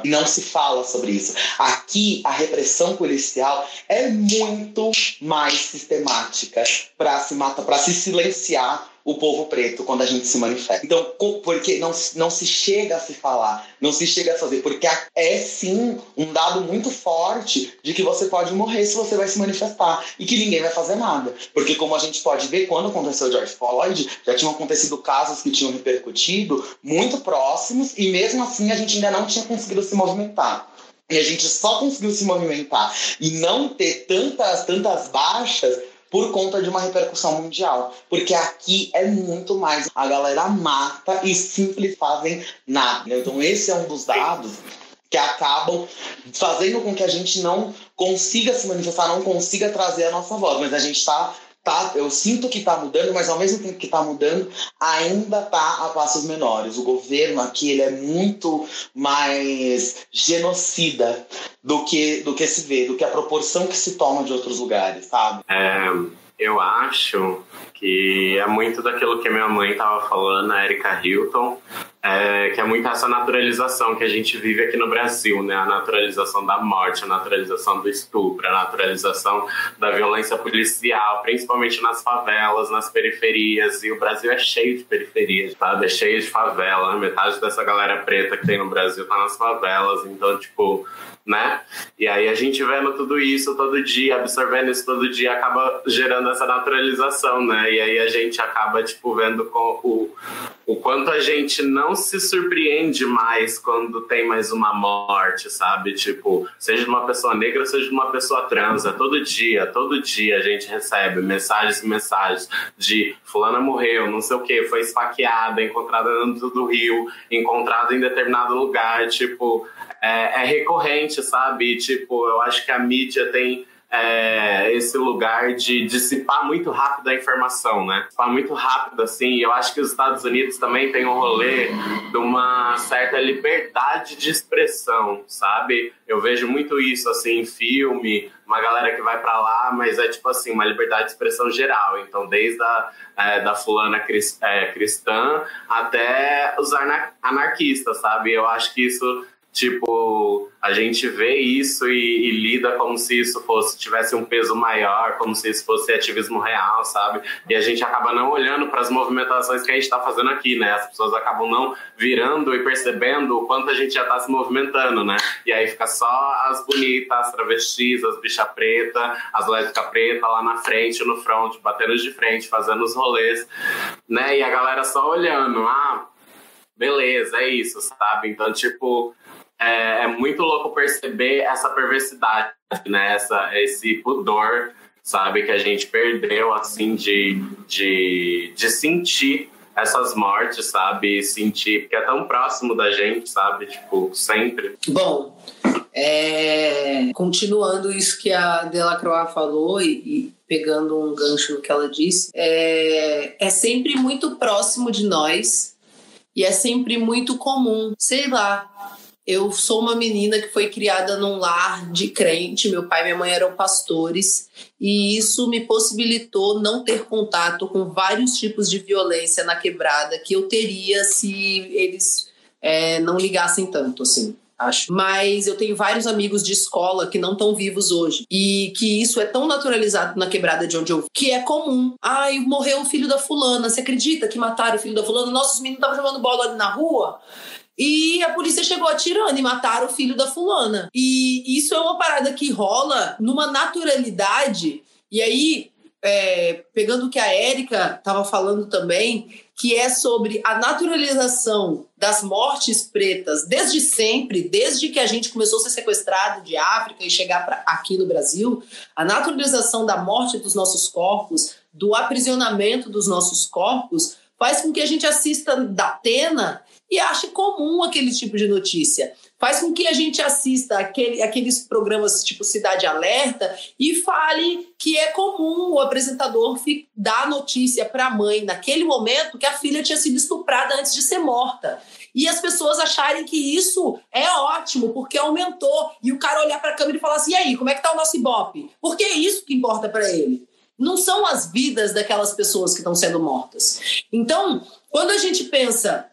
[SPEAKER 4] não se fala sobre isso. Aqui, a repressão policial é muito mais sistemática para se matar, para se silenciar o povo preto quando a gente se manifesta. Então, porque não, não se chega a se falar, não se chega a fazer, porque é sim um dado muito forte de que você pode morrer se você vai se manifestar e que ninguém vai fazer nada. Porque, como a gente pode ver, quando aconteceu o George Floyd, já tinham acontecido casos que tinham repercutido muito próximos e mesmo assim a gente ainda não tinha conseguido se movimentar. E a gente só conseguiu se movimentar e não ter tantas, tantas baixas por conta de uma repercussão mundial. Porque aqui é muito mais. A galera mata e simples fazem nada. Então, esse é um dos dados que acabam fazendo com que a gente não consiga se manifestar, não consiga trazer a nossa voz. Mas a gente está tá, eu sinto que está mudando, mas ao mesmo tempo que está mudando, ainda está a passos menores. O governo aqui ele é muito mais genocida do que, do que se vê, do que a proporção que se toma de outros lugares, sabe?
[SPEAKER 5] É, eu acho que é muito daquilo que minha mãe estava falando, a Erika Hilton, é, que é muito essa naturalização que a gente vive aqui no Brasil, né? A naturalização da morte, a naturalização do estupro, a naturalização da violência policial, principalmente nas favelas, nas periferias. E o Brasil é cheio de periferias, sabe? É cheio de favela. Metade dessa galera preta que tem no Brasil tá nas favelas. Então, tipo, né? E aí a gente vendo tudo isso todo dia, absorvendo isso todo dia, acaba gerando essa naturalização, né? E aí a gente acaba, tipo, vendo com o, o quanto a gente não se surpreende mais quando tem mais uma morte, sabe? Tipo, seja de uma pessoa negra, seja de uma pessoa trans, é todo dia, todo dia a gente recebe mensagens e mensagens de fulana morreu, não sei o que, foi esfaqueada, encontrada dentro do rio, encontrada em determinado lugar, tipo, é, é recorrente, sabe? Tipo, eu acho que a mídia tem é, esse lugar de dissipar muito rápido a informação, né? Dissipar muito rápido, assim. Eu acho que os Estados Unidos também tem um rolê de uma certa liberdade de expressão, sabe? Eu vejo muito isso, assim, em filme, uma galera que vai para lá, mas é tipo assim, uma liberdade de expressão geral. Então, desde a é, da fulana é, cristã até os anarquistas, sabe? Eu acho que isso Tipo, a gente vê isso e, e, lida como se isso fosse tivesse um peso maior, como se isso fosse ativismo real, sabe? E a gente acaba não olhando para as movimentações que a gente está fazendo aqui, né? As pessoas acabam não virando e percebendo o quanto a gente já está se movimentando, né? E aí fica só as bonitas, as travestis, as bicha preta, as lésbicas preta lá na frente, no front, batendo de frente, fazendo os rolês, né? E a galera só olhando, ah, beleza, é isso, sabe? Então, tipo, é, é muito louco perceber essa perversidade, né? Essa, esse pudor, sabe? Que a gente perdeu, assim, de, de, de sentir essas mortes, sabe? Sentir, porque é tão próximo da gente, sabe? Tipo, sempre.
[SPEAKER 2] Bom, é... continuando isso que a Delacroix falou e, e, pegando um gancho no que ela disse, é... é sempre muito próximo de nós e é sempre muito comum, sei lá, eu sou uma menina que foi criada num lar de crente, meu pai e minha mãe eram pastores, e isso me possibilitou não ter contato com vários tipos de violência na quebrada que eu teria se eles é, não ligassem tanto, assim. Acho. Mas eu tenho vários amigos de escola que não estão vivos hoje. E que isso é tão naturalizado na quebrada de onde eu que é comum. Ai, morreu o filho da fulana. Você acredita que mataram o filho da fulana? Nossos meninos estavam jogando bola ali na rua. E a polícia chegou atirando e mataram o filho da fulana. E isso é uma parada que rola numa naturalidade. E aí, é, pegando o que a Érica estava falando também, que é sobre a naturalização das mortes pretas desde sempre, desde que a gente começou a ser sequestrado de África e chegar pra, aqui no Brasil, a naturalização da morte dos nossos corpos, do aprisionamento dos nossos corpos, faz com que a gente assista da Atena e ache comum aquele tipo de notícia. Faz com que a gente assista aquele, aqueles programas tipo Cidade Alerta e fale que é comum o apresentador dar notícia para a mãe naquele momento que a filha tinha sido estuprada antes de ser morta. E as pessoas acharem que isso é ótimo, porque aumentou. E o cara olhar para a câmera e falar assim: e aí, como é que tá o nosso Ibope? Porque é isso que importa para ele. Não são as vidas daquelas pessoas que estão sendo mortas. Então, quando a gente pensa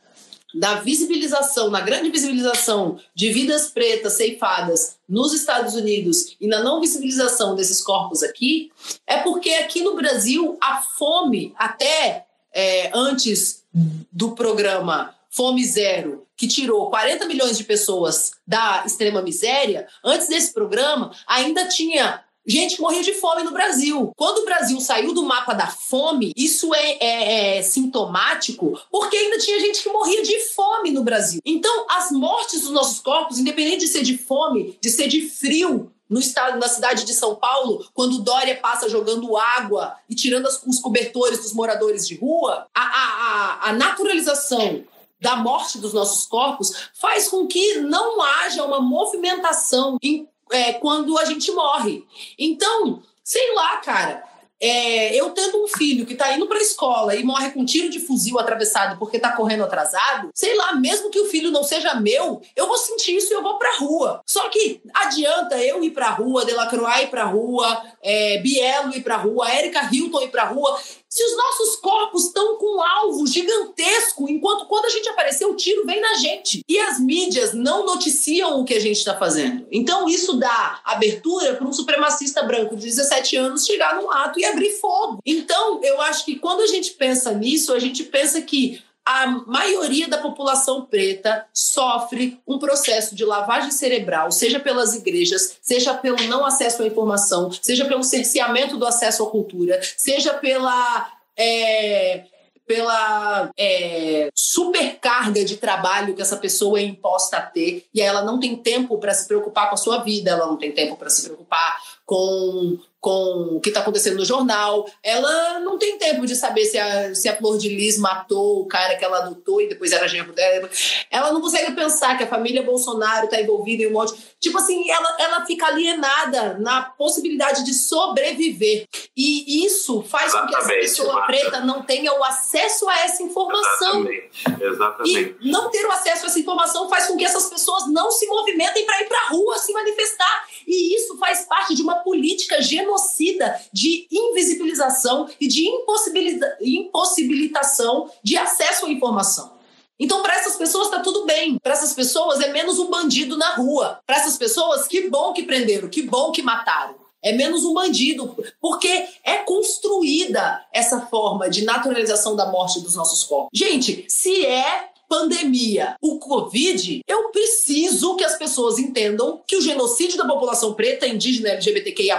[SPEAKER 2] da visibilização, na grande visibilização de vidas pretas ceifadas nos Estados Unidos e na não visibilização desses corpos aqui, é porque aqui no Brasil a fome, até é, antes do programa Fome Zero, que tirou 40 milhões de pessoas da extrema miséria, antes desse programa ainda tinha gente que morria de fome no Brasil. Quando o Brasil saiu do mapa da fome, isso é, é, é, sintomático, porque ainda tinha gente que morria de fome no Brasil. Então, as mortes dos nossos corpos, independente de ser de fome, de ser de frio, no estado, na cidade de São Paulo, quando Dória passa jogando água e tirando os cobertores dos moradores de rua, a, a, a naturalização da morte dos nossos corpos faz com que não haja uma movimentação em é, quando a gente morre. Então, sei lá, cara. É, eu tendo um filho que está indo para a escola e morre com um tiro de fuzil atravessado porque está correndo atrasado, sei lá, mesmo que o filho não seja meu, eu vou sentir isso e eu vou para a rua. Só que adianta eu ir para a rua, Delacroix ir para a rua, é, Bielo ir para a rua, Erika Hilton ir para a rua. Se os nossos corpos estão com um alvo gigantesco, enquanto quando a gente aparecer, o tiro vem na gente. E as mídias não noticiam o que a gente está fazendo. Então, isso dá abertura para um supremacista branco de 17 anos chegar num ato e abrir fogo. Então, eu acho que quando a gente pensa nisso, a gente pensa que a maioria da população preta sofre um processo de lavagem cerebral, seja pelas igrejas, seja pelo não acesso à informação, seja pelo cerceamento do acesso à cultura, seja pela. É, pela é, supercarga de trabalho que essa pessoa é imposta a ter, e ela não tem tempo para se preocupar com a sua vida, ela não tem tempo para se preocupar com com o que está acontecendo no jornal. Ela não tem tempo de saber se a, se a Flor de Lis matou o cara que ela adotou e depois era genro dela. Ela não consegue pensar que a família Bolsonaro está envolvida em um monte. Tipo assim, ela, ela fica alienada na possibilidade de sobreviver. E isso faz Exatamente, com que essa pessoa Marta. preta não tenha o acesso a essa informação.
[SPEAKER 5] Exatamente. Exatamente.
[SPEAKER 2] E não ter o acesso a essa informação faz com que essas pessoas não se movimentem para ir para a rua se manifestar. E isso faz parte de uma política genocida de invisibilização e de impossibilitação de acesso à informação. Então, para essas pessoas está tudo bem. Para essas pessoas é menos um bandido na rua. Para essas pessoas, que bom que prenderam, que bom que mataram. É menos um bandido, porque é construída essa forma de naturalização da morte dos nossos corpos. Gente, se é pandemia, o Covid, eu preciso que as pessoas entendam que o genocídio da população preta, indígena, LGBTQIA,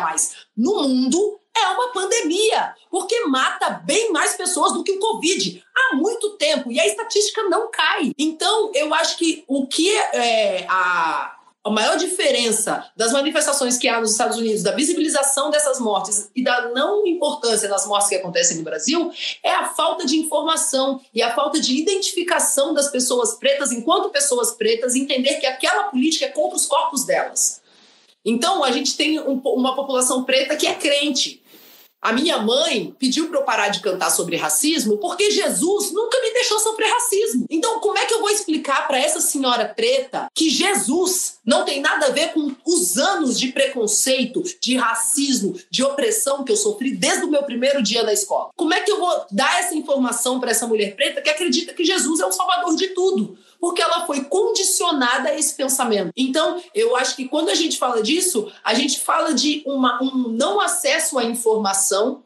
[SPEAKER 2] no mundo é uma pandemia, porque mata bem mais pessoas do que o Covid há muito tempo e a estatística não cai. Então, eu acho que o que é, a, a maior diferença das manifestações que há nos Estados Unidos, da visibilização dessas mortes e da não importância das mortes que acontecem no Brasil, é a falta de informação e a falta de identificação das pessoas pretas enquanto pessoas pretas, entender que aquela política é contra os corpos delas. Então, a gente tem um, uma população preta que é crente, a minha mãe pediu para eu parar de cantar sobre racismo porque Jesus nunca me deixou sofrer racismo. Então, como é que eu vou explicar para essa senhora preta que Jesus não tem nada a ver com os anos de preconceito, de racismo, de opressão que eu sofri desde o meu primeiro dia na escola? Como é que eu vou dar essa informação para essa mulher preta que acredita que Jesus é o salvador de tudo? Porque ela foi condicionada a esse pensamento. Então, eu acho que quando a gente fala disso, a gente fala de uma, um não acesso à informação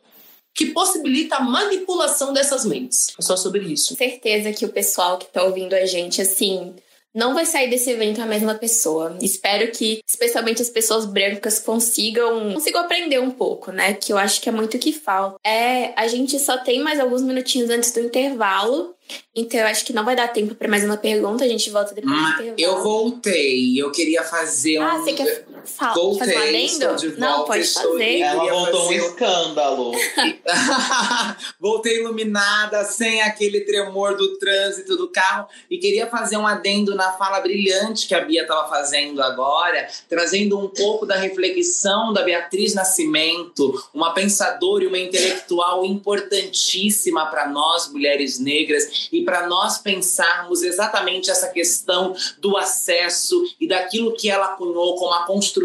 [SPEAKER 2] que possibilita a manipulação dessas mentes. É só sobre isso.
[SPEAKER 1] Certeza que o pessoal que está ouvindo a gente, assim, não vai sair desse evento a mesma pessoa. Espero que, especialmente as pessoas brancas, consigam, consigam aprender um pouco, né? Que eu acho que é muito o que falta. É, a gente só tem mais alguns minutinhos antes do intervalo. Então, eu acho que não vai dar tempo para mais uma pergunta. A gente volta depois do
[SPEAKER 3] Hum,
[SPEAKER 1] intervalo.
[SPEAKER 3] eu voltei. Eu queria fazer um.
[SPEAKER 1] Ah, você quer fa
[SPEAKER 3] Voltei,
[SPEAKER 1] fazer um
[SPEAKER 3] de
[SPEAKER 1] Não,
[SPEAKER 3] volta,
[SPEAKER 1] pode
[SPEAKER 3] estou
[SPEAKER 1] fazer.
[SPEAKER 4] Ela voltou um escândalo. [laughs]
[SPEAKER 3] Voltei iluminada, sem aquele tremor do trânsito do carro. E queria fazer um adendo na fala brilhante que a Bia estava fazendo agora, trazendo um pouco da reflexão da Beatriz Nascimento, uma pensadora e uma intelectual importantíssima para nós, mulheres negras, e para nós pensarmos exatamente essa questão do acesso e daquilo que ela cunhou como a construção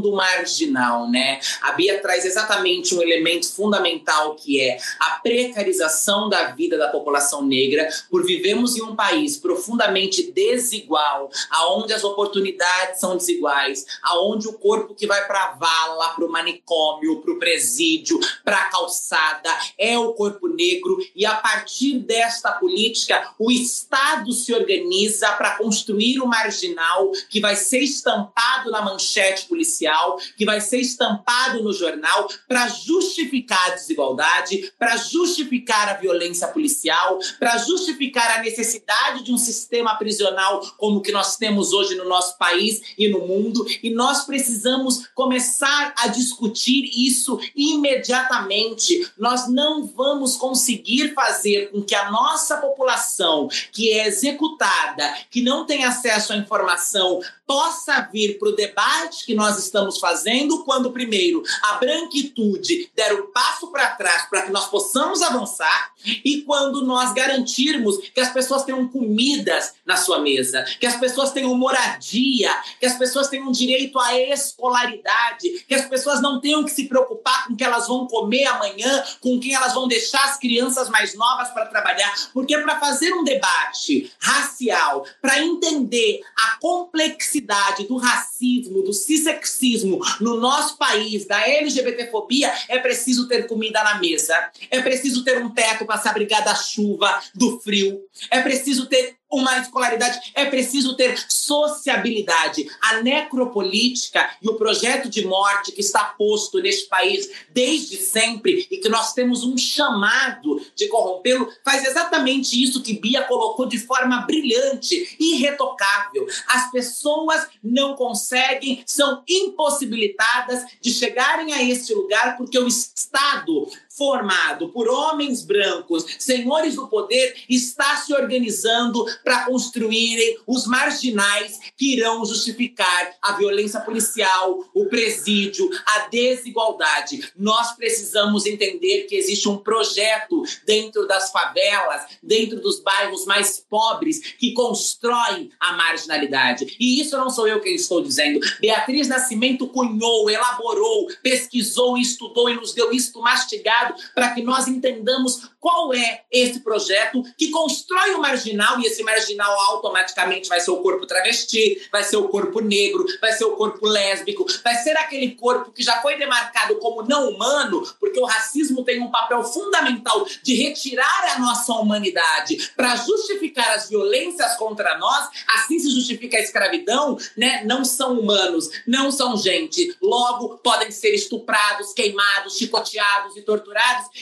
[SPEAKER 3] do marginal, né? A Bia traz exatamente um elemento fundamental que é a precarização da vida da população negra, por vivemos em um país profundamente desigual, aonde as oportunidades são desiguais, aonde o corpo que vai para a vala, para o manicômio, para o presídio, para a calçada é o corpo negro e a partir desta política o Estado se organiza para construir o marginal que vai ser estampado na manchete policial, que vai ser estampado no jornal para justificar a desigualdade, para justificar a violência policial, para justificar a necessidade de um sistema prisional como o que nós temos hoje no nosso país e no mundo. E nós precisamos começar a discutir isso imediatamente. Nós não vamos conseguir fazer com que a nossa população, que é executada, que não tem acesso à informação, possa vir para o debate que nós estamos fazendo quando, primeiro, a branquitude der um passo para trás para que nós possamos avançar e quando nós garantirmos que as pessoas tenham comidas na sua mesa, que as pessoas tenham moradia, que as pessoas tenham direito à escolaridade, que as pessoas não tenham que se preocupar com o que elas vão comer amanhã, com quem elas vão deixar as crianças mais novas para trabalhar, porque para fazer um debate racial, para entender a complexidade do racismo, do cissexismo no nosso país, da LGBTfobia, é preciso ter comida na mesa, é preciso ter um teto para se abrigar da chuva, do frio, é preciso ter uma escolaridade, é preciso ter sociabilidade. A necropolítica e o projeto de morte que está posto neste país desde sempre e que nós temos um chamado de corrompê-lo, faz exatamente isso que Bia colocou de forma brilhante, irretocável. As pessoas não conseguem, são impossibilitadas de chegarem a este lugar porque o Estado formado por homens brancos, senhores do poder, está se organizando para construírem os marginais que irão justificar a violência policial, o presídio, a desigualdade. Nós precisamos entender que existe um projeto dentro das favelas, dentro dos bairros mais pobres, que constrói a marginalidade. E isso não sou eu quem estou dizendo. Beatriz Nascimento cunhou, elaborou, pesquisou, estudou e nos deu isto mastigado Para que nós entendamos qual é esse projeto que constrói o marginal, e esse marginal automaticamente vai ser o corpo travesti, vai ser o corpo negro, vai ser o corpo lésbico, vai ser aquele corpo que já foi demarcado como não humano, porque o racismo tem um papel fundamental de retirar a nossa humanidade para justificar as violências contra nós, assim se justifica a escravidão, né? Não são humanos, não são gente. Logo, podem ser estuprados, queimados, chicoteados e torturados,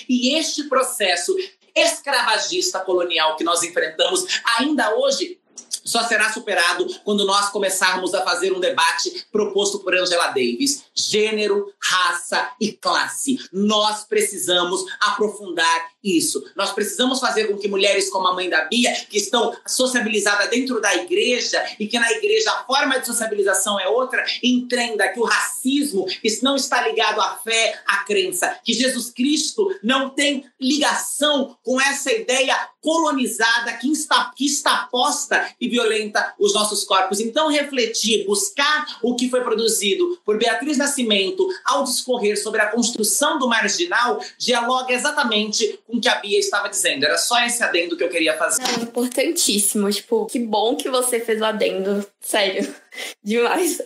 [SPEAKER 3] e este processo escravagista colonial que nós enfrentamos ainda hoje só será superado quando nós começarmos a fazer um debate proposto por Angela Davis: gênero, raça e classe. Nós precisamos aprofundar isso. Nós precisamos fazer com que mulheres como a mãe da Bia, que estão sociabilizadas dentro da igreja e que na igreja a forma de sociabilização é outra, entenda que o racismo não está ligado à fé, à crença, que Jesus Cristo não tem ligação com essa ideia colonizada que está, que está posta e violenta os nossos corpos. Então, refletir, buscar o que foi produzido por Beatriz Nascimento ao discorrer sobre a construção do marginal, dialoga exatamente com o que a Bia estava dizendo. Era só esse adendo que eu queria fazer.
[SPEAKER 1] Não, importantíssimo. Tipo, que bom que você fez o adendo. Sério, [laughs] demais.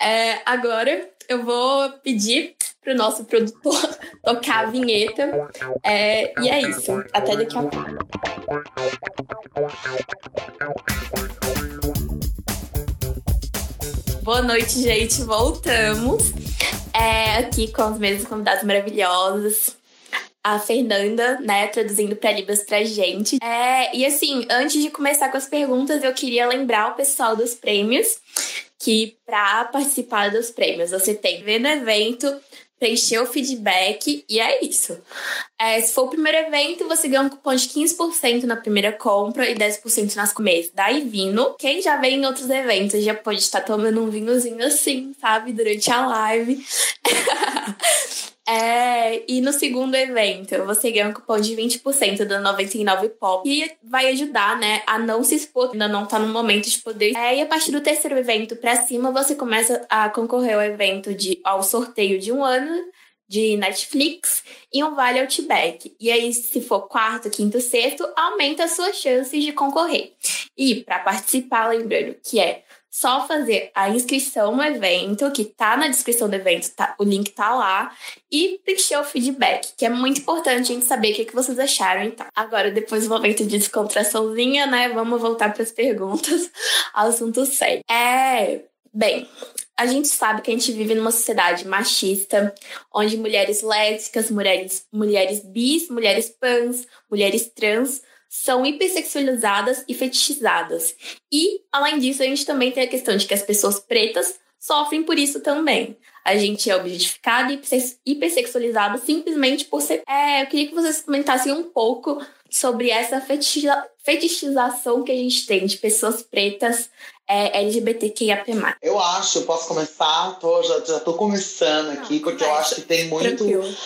[SPEAKER 1] É, agora eu vou pedir pro nosso produtor [laughs] tocar a vinheta. É, e é isso. Até daqui a pouco. Boa noite, gente. Voltamos. É, aqui com os mesmos convidados maravilhosos. A Fernanda, né, traduzindo para Libras pra gente. É, e assim, antes de começar com as perguntas, eu queria lembrar o pessoal dos prêmios que para participar dos prêmios você tem que ver no evento, preencher o feedback e é isso. É, se for o primeiro evento, você ganha um cupom de 15% na primeira compra e 10% nas comidas. Daí vinho. Quem já vem em outros eventos já pode estar tomando um vinhozinho assim, sabe? Durante a live. [laughs] É, e no segundo evento, você ganha um cupom de 20% da 99 Pop, que vai ajudar, né, a não se expor, ainda não tá no momento de poder. É, e a partir do terceiro evento pra cima, você começa a concorrer ao evento de ao sorteio de um ano de Netflix e um vale Outback. E aí, se for quarto, quinto, sexto, aumenta as suas chances de concorrer. E para participar, lembrando que é só fazer a inscrição no evento, que tá na descrição do evento, tá, o link tá lá, e preencher o feedback, que é muito importante a gente saber o que, que vocês acharam então. Agora, depois do momento de descontraçãozinha, né, vamos voltar para as perguntas, [laughs] assunto sério. É, bem, a gente sabe que a gente vive numa sociedade machista, onde mulheres lésbicas, mulheres, mulheres bis, mulheres pans, mulheres trans são hipersexualizadas e fetichizadas. E, além disso, a gente também tem a questão de que as pessoas pretas sofrem por isso também. A gente é objetificado e hipersexualizado simplesmente por ser. É, eu queria que vocês comentassem um pouco sobre essa fetichização que a gente tem de pessoas pretas é, LGBTQIAP+.
[SPEAKER 4] Eu acho, eu posso começar, tô, já, já tô começando aqui, ah, porque eu acho que tem muito, Tranquilo.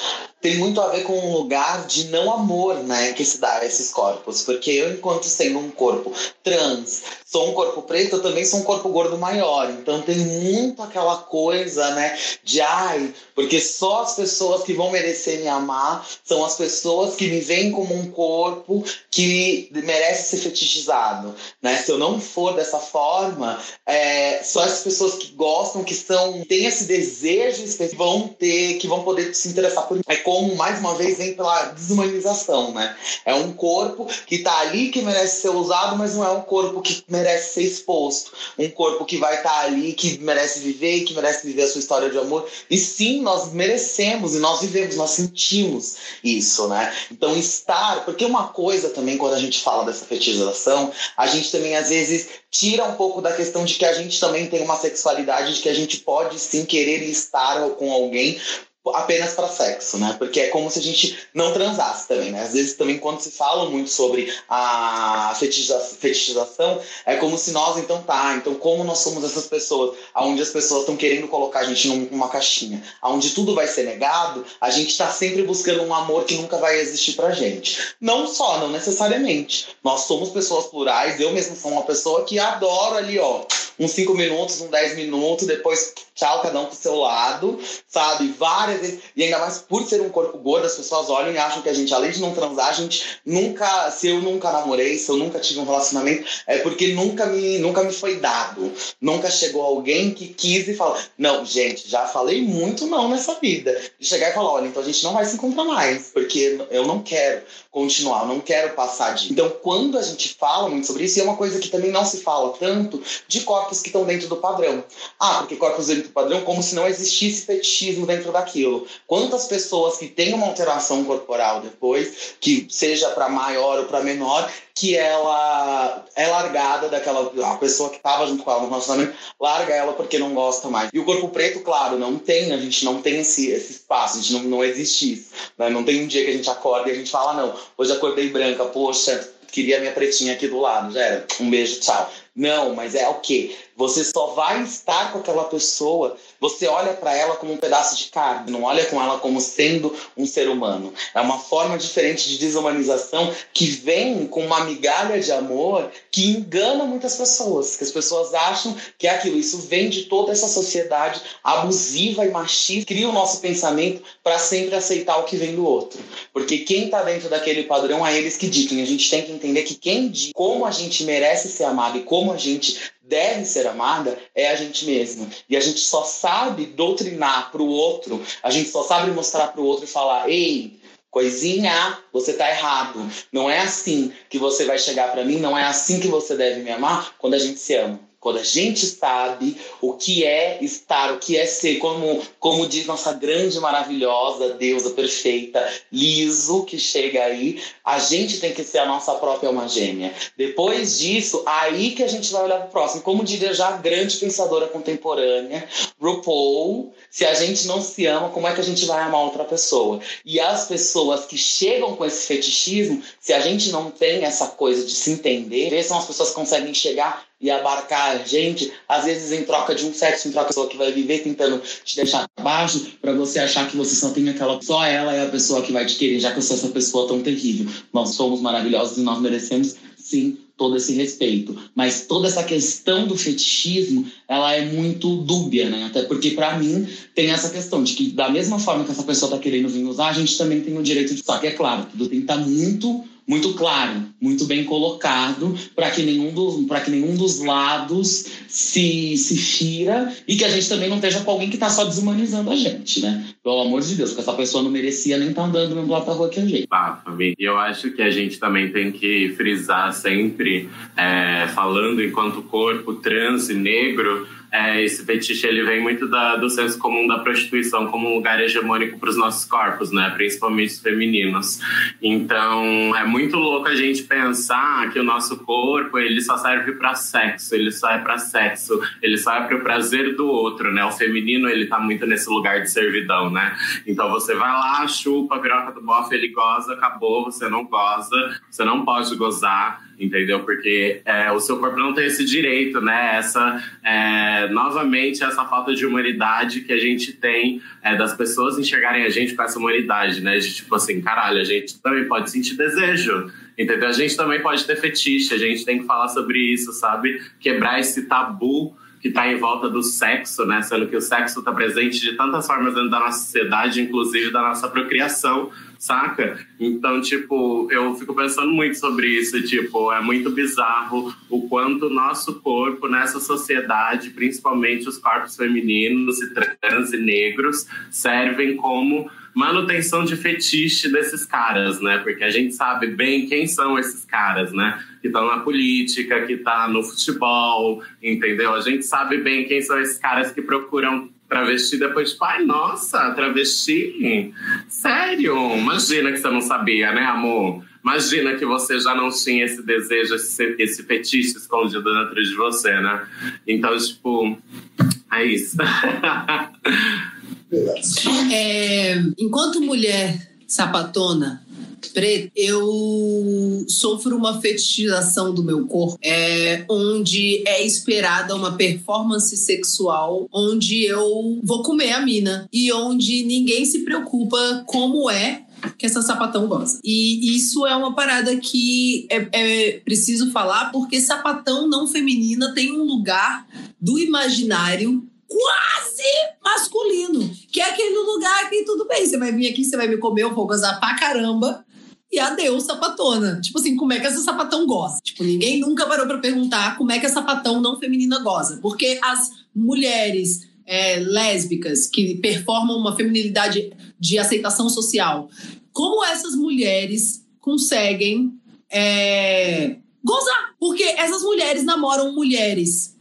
[SPEAKER 4] Tem muito a ver com um lugar de não amor, né, que se dá a esses corpos. Porque eu, enquanto sendo um corpo trans, sou um corpo preto, eu também sou um corpo gordo maior. Então tem muito aquela coisa, né, de ai, porque só as pessoas que vão merecer me amar são as pessoas que me veem como um corpo que merece ser fetichizado, né? Se eu não for dessa forma, é, só as pessoas que gostam, que são, têm esse desejo que vão ter, que vão poder se interessar por mim. É como, mais uma vez, vem pela desumanização, né? É um corpo que tá ali que merece ser usado, mas não é um corpo que merece ser exposto. Um corpo que vai estar tá ali, que merece viver, que merece viver a sua história de amor. E sim, nós merecemos e nós vivemos, nós sentimos isso, né? Então estar, porque uma coisa também quando a gente fala dessa fetichização, a gente também às vezes tira um pouco da questão de que a gente também tem uma sexualidade, de que a gente pode sim querer estar com alguém apenas para sexo, né? Porque é como se a gente não transasse também, né? Às vezes também quando se fala muito sobre a fetichização, é como se nós então tá, então como nós somos essas pessoas, aonde as pessoas estão querendo colocar a gente numa caixinha, aonde tudo vai ser negado, a gente está sempre buscando um amor que nunca vai existir pra gente. Não só, não necessariamente. Nós somos pessoas plurais, eu mesmo sou uma pessoa que adoro ali, ó, uns 5 minutos, uns 10 minutos, depois tchau, cada um pro seu lado, sabe? Várias várias vezes. E ainda mais por ser um corpo gordo, as pessoas olham e acham que a gente, além de não transar, a gente nunca, se eu nunca namorei, se eu nunca tive um relacionamento, é porque nunca me, nunca me foi dado. Nunca chegou alguém que quis e falou: Não, gente, já falei muito não nessa vida. De chegar e falar: Olha, então a gente não vai se encontrar mais, porque eu não quero continuar, eu não quero passar de. Então, quando a gente fala muito sobre isso, e é uma coisa que também não se fala tanto de corpos que estão dentro do padrão. Ah, porque corpos dentro do padrão, como se não existisse fetichismo dentro daquilo. Quantas pessoas que têm uma alteração corporal depois, que seja para maior ou para menor, que ela é largada daquela a pessoa que estava junto com ela no relacionamento, larga ela porque não gosta mais. E o corpo preto, claro, não tem, a gente não tem esse, esse espaço, a gente não, não existe isso. Né? Não tem um dia que a gente acorda e a gente fala, não, hoje acordei branca, poxa, queria minha pretinha aqui do lado, já era. Um beijo, tchau. Não, mas é o quê? Você só vai estar com aquela pessoa, você olha para ela como um pedaço de carne, não olha com ela como sendo um ser humano. É uma forma diferente de desumanização que vem com uma migalha de amor que engana muitas pessoas, que as pessoas acham que é aquilo. Isso vem de toda essa sociedade abusiva e machista, cria o nosso pensamento para sempre aceitar o que vem do outro. Porque quem está dentro daquele padrão é eles que ditam. A gente tem que entender que quem diz como a gente merece ser amado e como a gente deve ser amada é a gente mesma. E a gente só sabe doutrinar para o outro, a gente só sabe mostrar para o outro e falar: ei, coisinha, você tá errado. Não é assim que você vai chegar para mim, não é assim que você deve me amar quando a gente se ama. Quando a gente sabe o que é estar, o que é ser, como, como diz nossa grande, maravilhosa deusa perfeita, liso, que chega aí, a gente tem que ser a nossa própria alma gêmea. Depois disso, aí que a gente vai olhar para o próximo. Como diria já a grande pensadora contemporânea, RuPaul, se a gente não se ama, como é que a gente vai amar outra pessoa? E as pessoas que chegam com esse fetichismo, se a gente não tem essa coisa de se entender, são as pessoas que conseguem chegar e abarcar a gente, às vezes em troca de um sexo, em troca de pessoa que vai viver tentando te deixar baixo, para você achar que você só tem aquela, só ela é a pessoa que vai te querer, já que eu sou essa pessoa tão terrível. Nós somos maravilhosos e nós merecemos sim todo esse respeito. Mas toda essa questão do fetichismo, ela é muito dúbia, né? Até porque para mim tem essa questão de que da mesma forma que essa pessoa tá querendo vir usar, a gente também tem o direito de usar. Que é claro, tudo tem que estar tá muito muito claro, muito bem colocado, para que, nenhum dos, que nenhum dos lados se, se fira e que a gente também não esteja com alguém que está só desumanizando a gente, né? Pelo amor de Deus, porque essa pessoa não merecia nem estar tá andando no lado da rua que a gente.
[SPEAKER 5] E eu acho que a gente também tem que frisar sempre, é, falando enquanto corpo trans e negro, é, esse fetiche ele vem muito da, do senso comum da prostituição como um lugar hegemônico para os nossos corpos, né? Principalmente os femininos. Então é muito louco a gente pensar que o nosso corpo ele só serve para sexo, ele só é para sexo, ele só é para o prazer do outro, né? O feminino ele tá muito nesse lugar de servidão, né? Então você vai lá, chupa a piroca do bofe, ele goza, acabou, você não goza, você não pode gozar entendeu? Porque é, o seu corpo não tem esse direito, né? Essa, é, novamente, essa falta de humanidade que a gente tem é, das pessoas enxergarem a gente com essa humanidade, né? De tipo assim, caralho, a gente também pode sentir desejo, entendeu? A gente também pode ter fetiche, a gente tem que falar sobre isso, sabe? Quebrar esse tabu que está em volta do sexo, né? Sendo que o sexo está presente de tantas formas dentro da nossa sociedade, inclusive da nossa procriação, saca? Então, tipo, eu fico pensando muito sobre isso, tipo, é muito bizarro o quanto o nosso corpo nessa sociedade, principalmente os corpos femininos e trans e negros, servem como manutenção de fetiche desses caras, né? Porque a gente sabe bem quem são esses caras, né? Que estão na política, que tá no futebol, entendeu? A gente sabe bem quem são esses caras que procuram travesti depois, pai, nossa, travesti? Sério? Imagina que você não sabia, né, amor? Imagina que você já não tinha esse desejo, esse, esse fetiche escondido dentro de você, né? Então, tipo, é isso. [laughs]
[SPEAKER 2] É, enquanto mulher sapatona preta, eu sofro uma fetichização do meu corpo, é, onde é esperada uma performance sexual, onde eu vou comer a mina e onde ninguém se preocupa como é que essa sapatão gosta. E isso é uma parada que é, é, preciso falar, porque sapatão não feminina tem um lugar do imaginário quase masculino, que é aquele lugar que tudo bem, você vai vir aqui, você vai me comer, eu vou gozar pra caramba. E adeus, sapatona. Tipo assim, como é que essa sapatão goza? Tipo, ninguém nunca parou pra perguntar como é que a sapatão não feminina goza. Porque as mulheres é, lésbicas que performam uma feminilidade de aceitação social, como essas mulheres conseguem é, gozar? Porque essas mulheres namoram mulheres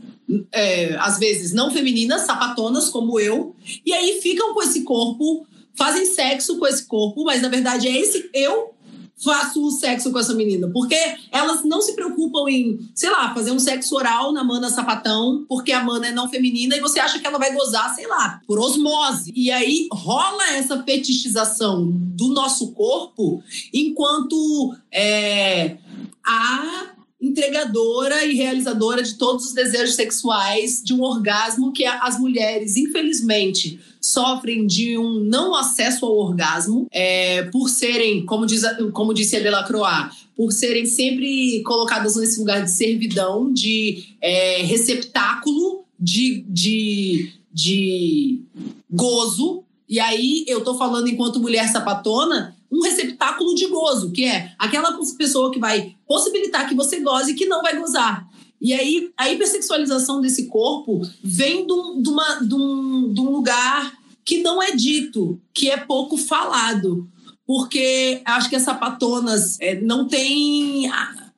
[SPEAKER 2] é, às vezes não femininas, sapatonas como eu, e aí ficam com esse corpo, fazem sexo com esse corpo, mas na verdade é esse eu faço o sexo com essa menina, porque elas não se preocupam em, sei lá, fazer um sexo oral na mana sapatão, porque a mana é não feminina e você acha que ela vai gozar, sei lá, por osmose. E aí rola essa fetichização do nosso corpo enquanto é, a entregadora e realizadora de todos os desejos sexuais, de um orgasmo que as mulheres, infelizmente, sofrem de um não acesso ao orgasmo, é, por serem, como, diz, como disse a Delacroix, por serem sempre colocadas nesse lugar de servidão, de é, receptáculo, de, de, de gozo. E aí eu tô falando enquanto mulher sapatona, um receptáculo de gozo, que é aquela pessoa que vai possibilitar que você goze e que não vai gozar. E aí, a hipersexualização desse corpo vem de um, de uma, de um, de um lugar que não é dito, que é pouco falado. Porque acho que as sapatonas é, não têm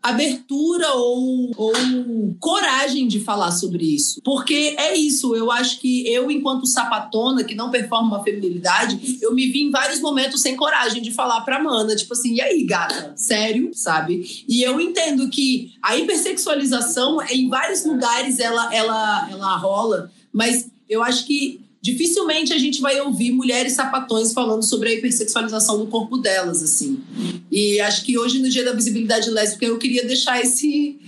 [SPEAKER 2] abertura ou, ou coragem de falar sobre isso. Porque é isso, eu acho que eu, enquanto sapatona, que não performa uma feminilidade, eu me vi em vários momentos sem coragem de falar pra Mana, tipo assim, e aí, gata? Sério? Sabe? E eu entendo que a hipersexualização, em vários lugares, ela, ela, ela rola, mas eu acho que dificilmente a gente vai ouvir mulheres sapatões falando sobre a hipersexualização do corpo delas, assim. E acho que hoje, no Dia da Visibilidade Lésbica, eu queria deixar esse,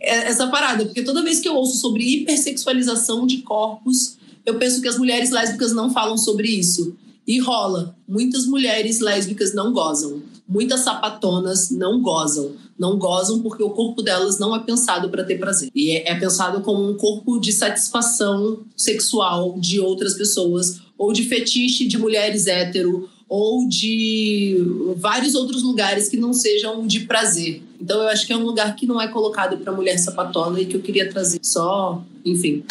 [SPEAKER 2] é, essa parada, porque toda vez que eu ouço sobre hipersexualização de corpos, eu penso que as mulheres lésbicas não falam sobre isso. E rola. Muitas mulheres lésbicas não gozam. Muitas sapatonas não gozam não gozam porque o corpo delas não é pensado para ter prazer. E é, é pensado como um corpo de satisfação sexual de outras pessoas, ou de fetiche de mulheres hétero, ou de vários outros lugares que não sejam de prazer. Então eu acho que é um lugar que não é colocado para mulher sapatona e que eu queria trazer só, enfim,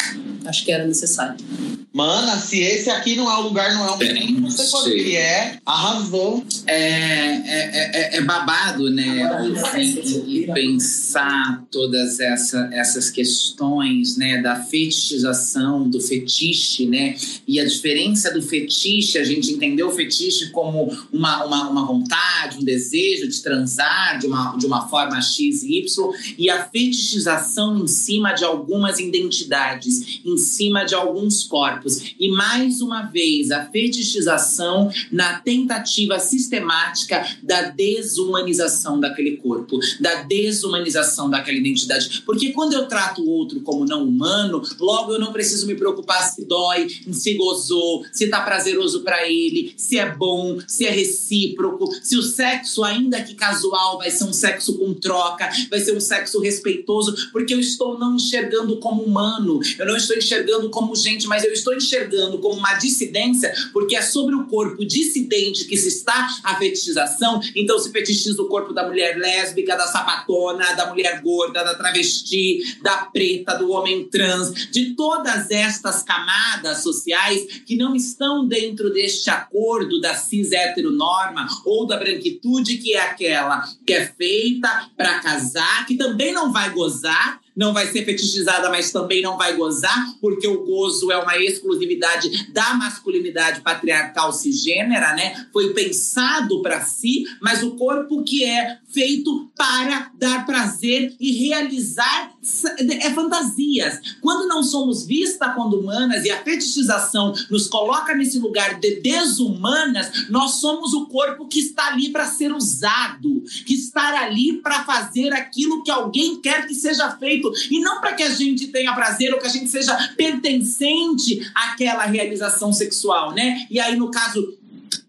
[SPEAKER 2] acho que era necessário.
[SPEAKER 4] Mana, se esse aqui não é o lugar, não é o Bem, não sei qual que é, arrasou.
[SPEAKER 3] É, é, é, é babado, né? E, e, pensar todas essa, essas questões, né? Da fetichização, do fetiche, né? E a diferença do fetiche, a gente entendeu o fetiche como uma, uma, uma vontade, um desejo de transar de uma, de uma forma X e Y, e a fetichização em cima de algumas identidades, em cima de alguns corpos. E mais uma vez, a fetichização na tentativa sistemática da desumanização daquele corpo, da desumanização daquela identidade. Porque quando eu trato o outro como não humano, logo eu não preciso me preocupar se dói, se gozou, se tá prazeroso para ele, se é bom, se é recíproco, se o sexo, ainda que casual, vai ser um sexo com troca, vai ser um sexo respeitoso, porque eu estou não enxergando como humano, eu não estou enxergando como gente, mas eu estou enxergando como uma dissidência, porque é sobre o corpo dissidente que se está a fetichização, então se fetichiza o corpo da mulher lésbica, da sapatona, da mulher gorda, da travesti, da preta, do homem trans, de todas estas camadas sociais que não estão dentro deste acordo da cis heteronorma ou da branquitude, que é aquela que é feita para casar, que também não vai gozar, não vai ser fetichizada, mas também não vai gozar, porque o gozo é uma exclusividade da masculinidade patriarcal cisgênera, né? Foi pensado para si, mas o corpo que é feito para dar prazer e realizar é, fantasias. Quando não somos vistas quando humanas e a fetichização nos coloca nesse lugar de desumanas, nós somos o corpo que está ali para ser usado, que está ali para fazer aquilo que alguém quer que seja feito e não para que a gente tenha prazer ou que a gente seja pertencente àquela realização sexual, né? E aí, no caso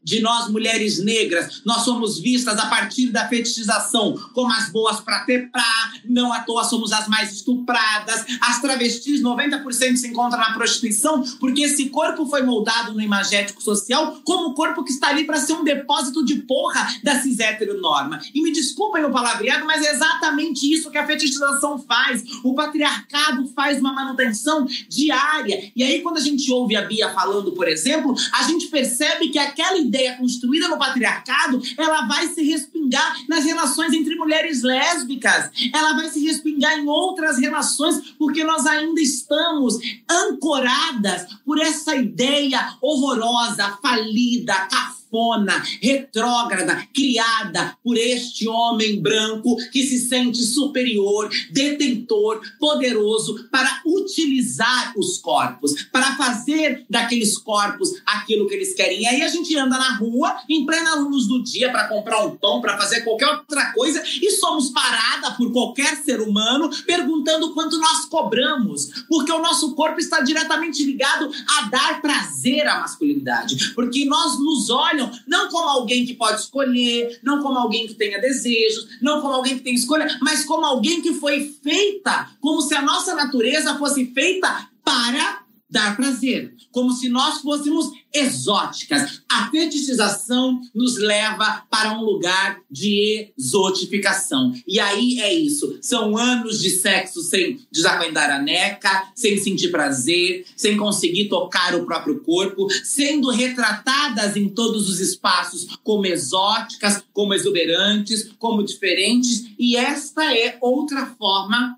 [SPEAKER 3] de nós mulheres negras, nós somos vistas a partir da fetichização como as boas para ter pra, não à toa somos as mais estupradas, as travestis 90% se encontram na prostituição porque esse corpo foi moldado no imagético social como o corpo que está ali para ser um depósito de porra da cis norma. E me desculpem o palavreado, mas é exatamente isso que a fetichização faz. O patriarcado faz uma manutenção diária. E aí, quando a gente ouve a Bia falando, por exemplo, a gente percebe que aquela ideia construída no patriarcado, ela vai se respingar nas relações entre mulheres lésbicas. Ela vai se respingar em outras relações, porque nós ainda estamos ancoradas por essa ideia horrorosa, falida, cafona cafona, retrógrada, criada por este homem branco que se sente superior, detentor, poderoso para utilizar os corpos, para fazer daqueles corpos aquilo que eles querem. E aí a gente anda na rua, em plena luz do dia, para comprar um pão, para fazer qualquer outra coisa, e somos parada por qualquer ser humano perguntando quanto nós cobramos, porque o nosso corpo está diretamente ligado a dar prazer à masculinidade, porque nós nos olhamos não. Como alguém que pode escolher, não como alguém que tenha desejos, não como alguém que tem escolha, mas como alguém que foi feita, como se a nossa natureza fosse feita para dar prazer, como se nós fôssemos exóticas. A fetichização nos leva para um lugar de exotificação. E aí é isso. São anos de sexo sem desaguentar a neca, sem sentir prazer, sem conseguir tocar o próprio corpo, sendo retratadas em todos os espaços como exóticas, como exuberantes, como diferentes. E esta é outra forma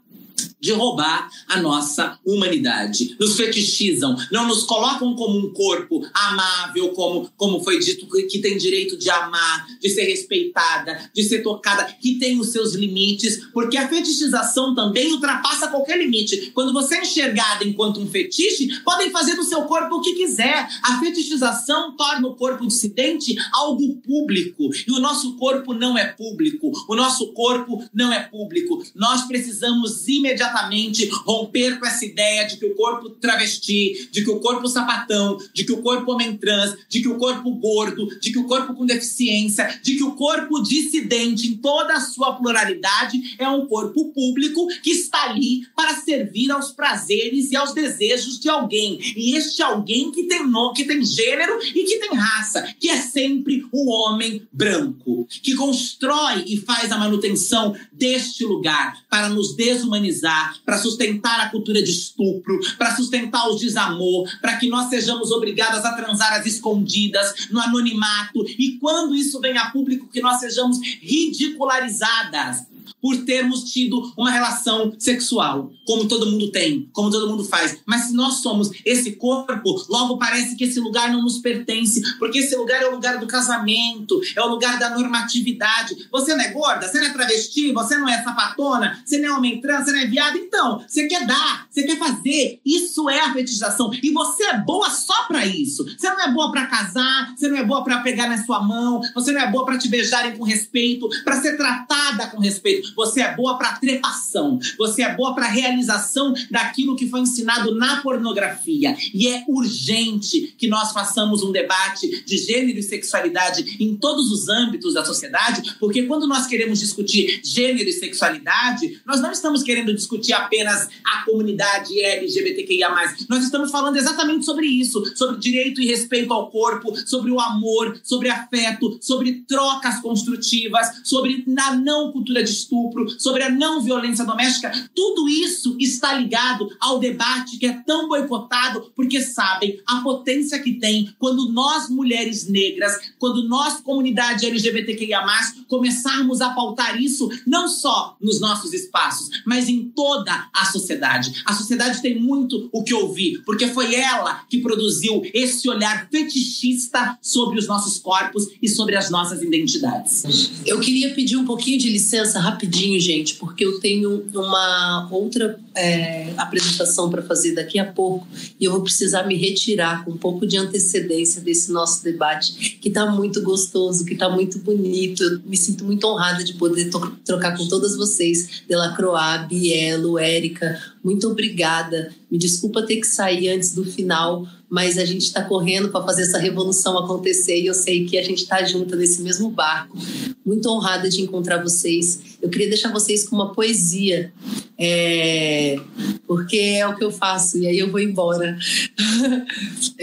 [SPEAKER 3] de roubar a nossa humanidade. Nos fetichizam, não nos colocam como um corpo amável, como, como foi dito, que tem direito de amar, de ser respeitada, de ser tocada, que tem os seus limites, porque a fetichização também ultrapassa qualquer limite. Quando você é enxergada enquanto um fetiche, podem fazer do seu corpo o que quiser. A fetichização torna o corpo dissidente algo público. E o nosso corpo não é público. O nosso corpo não é público. Nós precisamos imediatamente imediatamente romper com essa ideia de que o corpo travesti, de que o corpo sapatão, de que o corpo homem trans, de que o corpo gordo, de que o corpo com deficiência, de que o corpo dissidente em toda a sua pluralidade é um corpo público que está ali para servir aos prazeres e aos desejos de alguém. E este alguém que tem nome, que tem gênero e que tem raça, que é sempre o homem branco, que constrói e faz a manutenção deste lugar para nos desumanizar para sustentar a cultura de estupro, para sustentar o desamor, para que nós sejamos obrigadas a transar às escondidas, no anonimato, e quando isso vem a público, que nós sejamos ridicularizadas por termos tido uma relação sexual, como todo mundo tem, como todo mundo faz. Mas se nós somos esse corpo, logo parece que esse lugar não nos pertence, porque esse lugar é o lugar do casamento, é o lugar da normatividade. Você não é gorda, você não é travesti, você não é sapatona, você não é homem trans, você não é viado. Então, você quer dar, você quer fazer. Isso é a fetichização. E você é boa só para isso. Você não é boa para casar, você não é boa para pegar na sua mão, você não é boa para te beijarem com respeito, para ser tratada com respeito. Você é boa para trepação. Você é boa para realização daquilo que foi ensinado na pornografia. E é urgente que nós façamos um debate de gênero e sexualidade em todos os âmbitos da sociedade, porque quando nós queremos discutir gênero e sexualidade, nós não estamos querendo discutir apenas a comunidade LGBTQIA. Nós estamos falando exatamente sobre isso, sobre direito e respeito ao corpo, sobre o amor, sobre afeto, sobre trocas construtivas, sobre a não cultura de estupro, sobre a não violência doméstica, tudo isso está ligado ao debate que é tão boicotado, porque sabem a potência que tem quando nós, mulheres negras, quando nós, comunidade LGBTQIA, começarmos a pautar isso não só nos nossos espaços, mas em toda a sociedade. A sociedade tem muito o que ouvir, porque foi ela que produziu esse olhar fetichista sobre os nossos corpos e sobre as nossas identidades.
[SPEAKER 2] Eu queria pedir um pouquinho de licença rapidinho rapidinho, gente, porque eu tenho uma outra é, apresentação para fazer daqui a pouco e eu vou precisar me retirar com um pouco de antecedência desse nosso debate, que está muito gostoso, que está muito bonito. Eu me sinto muito honrada de poder trocar com todas vocês, Delacroix, Bielo, Érica. Muito obrigada. Me desculpa ter que sair antes do final, mas a gente está correndo para fazer essa revolução acontecer e eu sei que a gente está junto nesse mesmo barco. Muito honrada de encontrar vocês. Eu queria deixar vocês com uma poesia, é, porque é o que eu faço e aí eu vou embora. [laughs]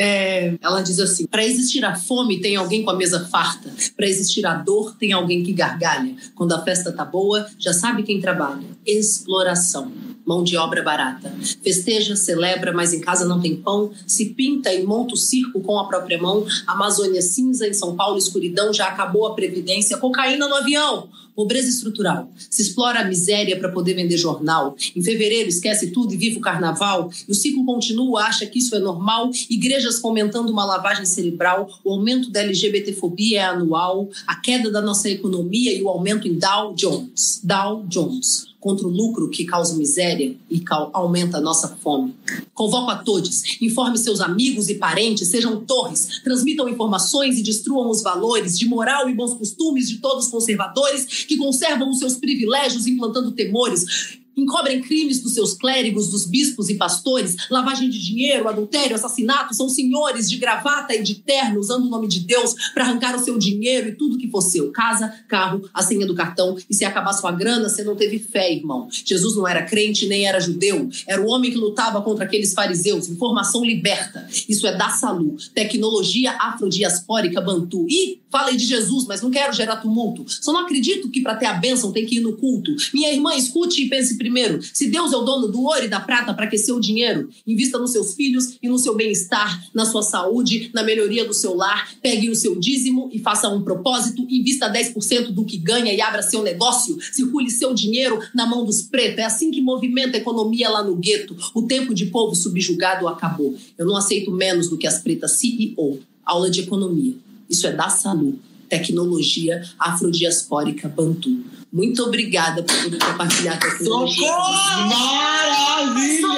[SPEAKER 2] É, ela diz assim: para existir a fome, tem alguém com a mesa farta. Para existir a dor, tem alguém que gargalha. Quando a festa tá boa, já sabe quem trabalha. Exploração mão de obra barata. Festeja, celebra, mas em casa não tem pão. Se pinta e monta o circo com a própria mão. Amazônia cinza, em São Paulo escuridão, já acabou a previdência. Cocaína no avião. Pobreza estrutural. Se explora a miséria para poder vender jornal. Em fevereiro esquece tudo e vive o carnaval. E o ciclo continua, acha que isso é normal. Igrejas fomentando uma lavagem cerebral. O aumento da LGBTfobia é anual. A queda da nossa economia e o aumento em Dow Jones. Dow Jones contra o lucro que causa miséria e aumenta a nossa fome. Convoco a todos, informe seus amigos e parentes, sejam torres, transmitam informações e destruam os valores de moral e bons costumes de todos os conservadores que conservam os seus privilégios implantando temores encobrem crimes dos seus clérigos, dos bispos e pastores, lavagem de dinheiro, adultério, assassinato, são senhores de gravata e de terno usando o nome de Deus para arrancar o seu dinheiro e tudo que for seu, casa, carro, a senha do cartão, e se acabar sua grana, você não teve fé, irmão. Jesus não era crente nem era judeu, era o homem que lutava contra aqueles fariseus, informação liberta. Isso é da salu, tecnologia afrodiaspórica bantu. E falei de Jesus, mas não quero gerar tumulto. Só não acredito que para ter a bênção tem que ir no culto. Minha irmã, escute e pense primeiro primeiro. Se Deus é o dono do ouro e da prata para aquecer o dinheiro, invista nos seus filhos e no seu bem-estar, na sua saúde, na melhoria do seu lar. Pegue o seu dízimo e faça um propósito. Invista 10% do que ganha e abra seu negócio. Circule seu dinheiro na mão dos pretos. É assim que movimenta a economia lá no gueto. O tempo de povo subjugado acabou. Eu não aceito menos do que as pretas CEO. Aula de economia. Isso é da saúde. Tecnologia afrodiaspórica Bantu. Muito obrigada por poder compartilhar a tecnologia.
[SPEAKER 4] Socorro! Maravilhosa!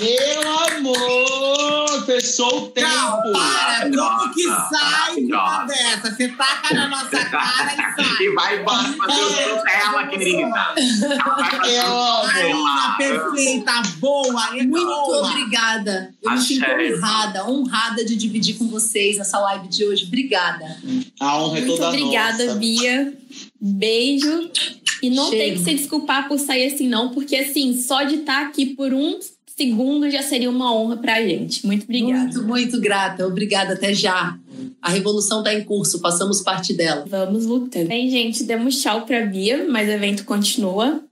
[SPEAKER 4] Meu amor! Fechou o tempo!
[SPEAKER 7] Não, para! Como que sai de uma dessa? Você taca na nossa [laughs] cara e sai.
[SPEAKER 5] E vai embora o seu dela, querida.
[SPEAKER 7] Eu amo! perfeita, boa, é
[SPEAKER 2] Muito
[SPEAKER 7] boa.
[SPEAKER 2] obrigada. Eu me sinto honrada, honrada de dividir com vocês essa live de hoje. Obrigada.
[SPEAKER 4] A honra é
[SPEAKER 1] Muito
[SPEAKER 4] toda
[SPEAKER 1] obrigada,
[SPEAKER 4] nossa.
[SPEAKER 1] Bia. Beijo. E não tem que se desculpar por sair assim, não, porque assim, só de estar aqui por um segundo já seria uma honra pra gente. Muito obrigada.
[SPEAKER 2] Muito, muito grata. Obrigada. Até já. A revolução está em curso. Passamos parte dela.
[SPEAKER 1] Vamos lutando. Bem, gente, demos tchau pra Bia, mas o evento continua.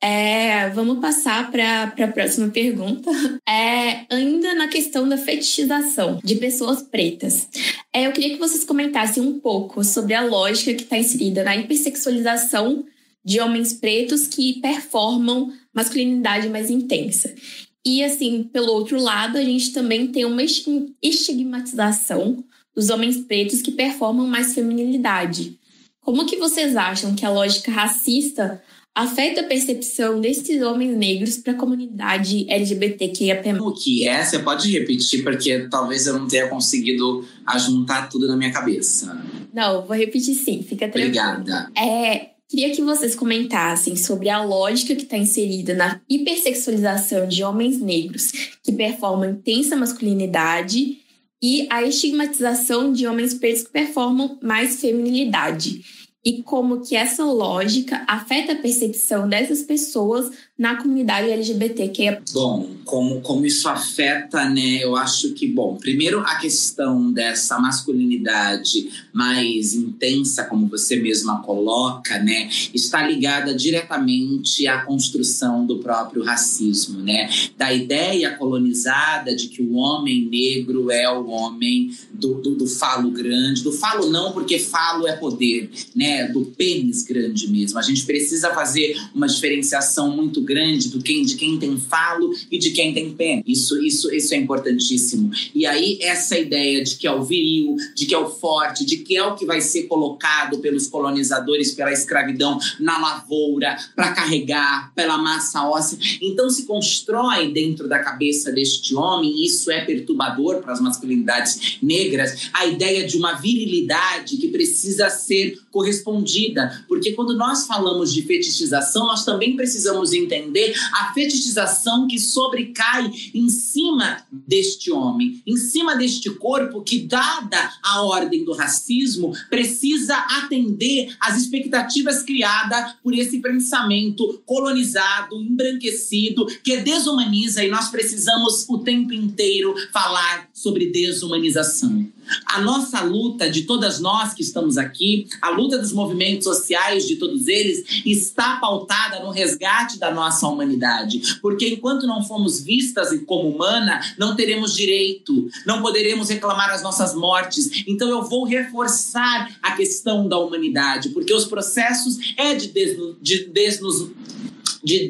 [SPEAKER 1] É, vamos passar para a próxima pergunta. [laughs] É, ainda na questão da fetichização de pessoas pretas. É, eu queria que vocês comentassem um pouco sobre a lógica que está inserida na hipersexualização de homens pretos que performam masculinidade mais intensa. E, assim, pelo outro lado, a gente também tem uma esti- estigmatização dos homens pretos que performam mais feminilidade. Como que vocês acham que a lógica racista afeta a percepção desses homens negros para a comunidade LGBTQIA+.
[SPEAKER 3] O que é? Você pode repetir, porque talvez eu não tenha conseguido ajuntar tudo na minha cabeça.
[SPEAKER 1] Não, vou repetir sim, fica tranquilo.
[SPEAKER 3] Obrigada.
[SPEAKER 1] É, queria que vocês comentassem sobre a lógica que está inserida na hipersexualização de homens negros que performam intensa masculinidade e a estigmatização de homens pretos que performam mais feminilidade. E como que essa lógica afeta a percepção dessas pessoas na comunidade LGBTQIA+.
[SPEAKER 3] Bom, como, como isso afeta, né? Eu acho que, bom, primeiro a questão dessa masculinidade mais intensa, como você mesma coloca, né? Está ligada diretamente à construção do próprio racismo, né? Da ideia colonizada de que o homem negro é o homem do, do, do falo grande, do falo não, porque falo é poder, né? Do pênis grande mesmo. A gente precisa fazer uma diferenciação muito grande do quem, de quem tem falo e de quem tem pênis. Isso, isso, isso é importantíssimo. E aí, essa ideia de que é o viril, de que é o forte, de que é o que vai ser colocado pelos colonizadores pela escravidão na lavoura, para carregar, pela massa óssea. Então, se constrói dentro da cabeça deste homem, isso é perturbador para as masculinidades negras, a ideia de uma virilidade que precisa ser correspondida respondida, porque quando nós falamos de fetichização, nós também precisamos entender a fetichização que sobrecai em cima deste homem, em cima deste corpo que, dada a ordem do racismo, precisa atender às expectativas criadas por esse pensamento colonizado, embranquecido, que desumaniza e nós precisamos o tempo inteiro falar sobre desumanização. A nossa luta de todas nós que estamos aqui, a luta dos movimentos sociais de todos eles, está pautada no resgate da nossa humanidade. Porque enquanto não fomos vistas como humana, não teremos direito, não poderemos reclamar as nossas mortes. Então eu vou reforçar a questão da humanidade, porque os processos é de, desno, de de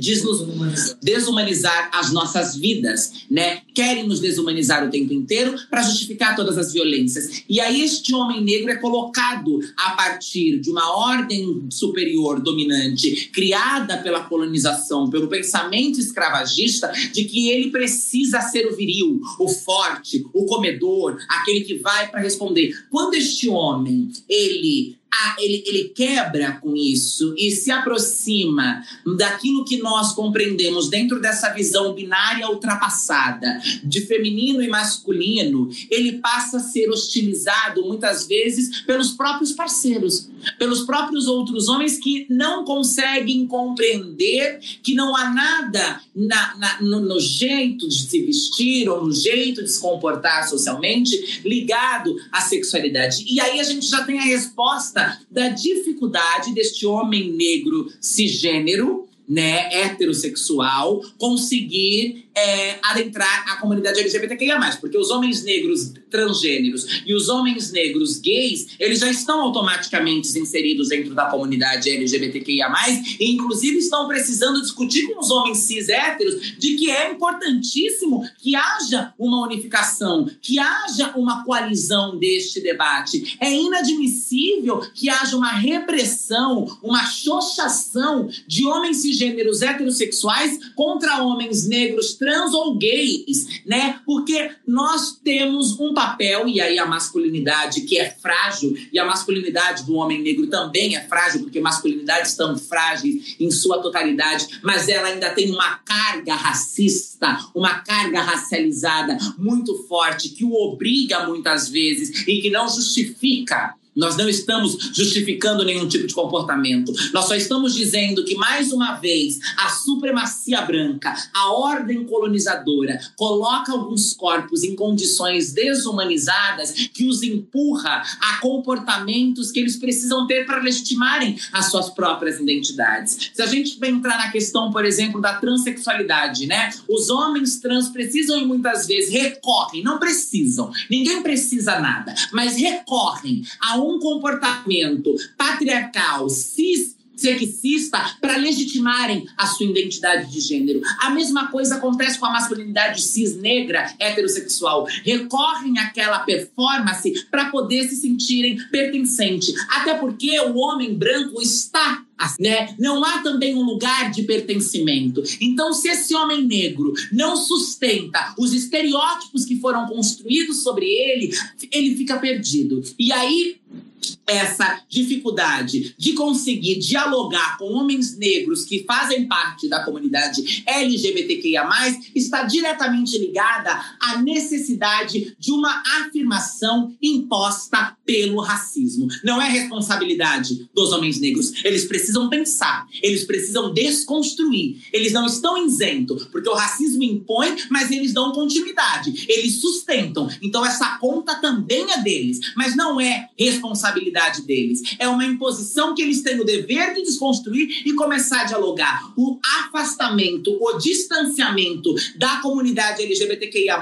[SPEAKER 3] desumanizar as nossas vidas, né? Querem nos desumanizar o tempo inteiro para justificar todas as violências. E aí este homem negro é colocado a partir de uma ordem superior dominante criada pela colonização, pelo pensamento escravagista de que ele precisa ser o viril, o forte, o comedor, aquele que vai para responder. Quando este homem, ele ah, ele, ele quebra com isso e se aproxima daquilo que nós compreendemos dentro dessa visão binária ultrapassada de feminino e masculino, ele passa a ser hostilizado muitas vezes pelos próprios parceiros, pelos próprios outros homens que não conseguem compreender que não há nada na, na, no, no jeito de se vestir ou no jeito de se comportar socialmente ligado à sexualidade. E aí a gente já tem a resposta da dificuldade deste homem negro cisgênero, né, heterossexual, conseguir é, adentrar a comunidade LGBTQIA+, porque os homens negros transgêneros e os homens negros gays, eles já estão automaticamente inseridos dentro da comunidade LGBTQIA+, e inclusive estão precisando discutir com os homens cis héteros de que é importantíssimo que haja uma unificação, que haja uma coalizão deste debate. É inadmissível que haja uma repressão, uma xoxação de homens cisgêneros heterossexuais contra homens negros trans trans ou gays, né? Porque nós temos um papel, e aí a masculinidade que é frágil, e a masculinidade do homem negro também é frágil, porque masculinidades estão frágeis em sua totalidade, mas ela ainda tem uma carga racista, uma carga racializada muito forte, que o obriga muitas vezes e que não justifica nós não estamos justificando nenhum tipo de comportamento. Nós só estamos dizendo que, mais uma vez, a supremacia branca, a ordem colonizadora, coloca alguns corpos em condições desumanizadas que os empurra a comportamentos que eles precisam ter para legitimarem as suas próprias identidades. Se a gente vai entrar na questão, por exemplo, da transexualidade, né? Os homens trans precisam e muitas vezes recorrem, não precisam, ninguém precisa nada, mas recorrem a um comportamento patriarcal, cis sexista para legitimarem a sua identidade de gênero. A mesma coisa acontece com a masculinidade cis negra heterossexual. Recorrem àquela performance para poder se sentirem pertencente. Até porque o homem branco está né? Não há também um lugar de pertencimento. Então, se esse homem negro não sustenta os estereótipos que foram construídos sobre ele, ele fica perdido. E aí essa dificuldade de conseguir dialogar com homens negros que fazem parte da comunidade LGBTQIA, está diretamente ligada à necessidade de uma afirmação imposta pelo racismo. Não é responsabilidade dos homens negros. Eles precisam pensar, eles precisam desconstruir. Eles não estão isentos, porque o racismo impõe, mas eles dão continuidade, eles sustentam. Então, essa conta também é deles, mas não é responsabilidade deles. É uma imposição que eles têm o dever de desconstruir e começar a dialogar. O afastamento, o distanciamento da comunidade LGBTQIA,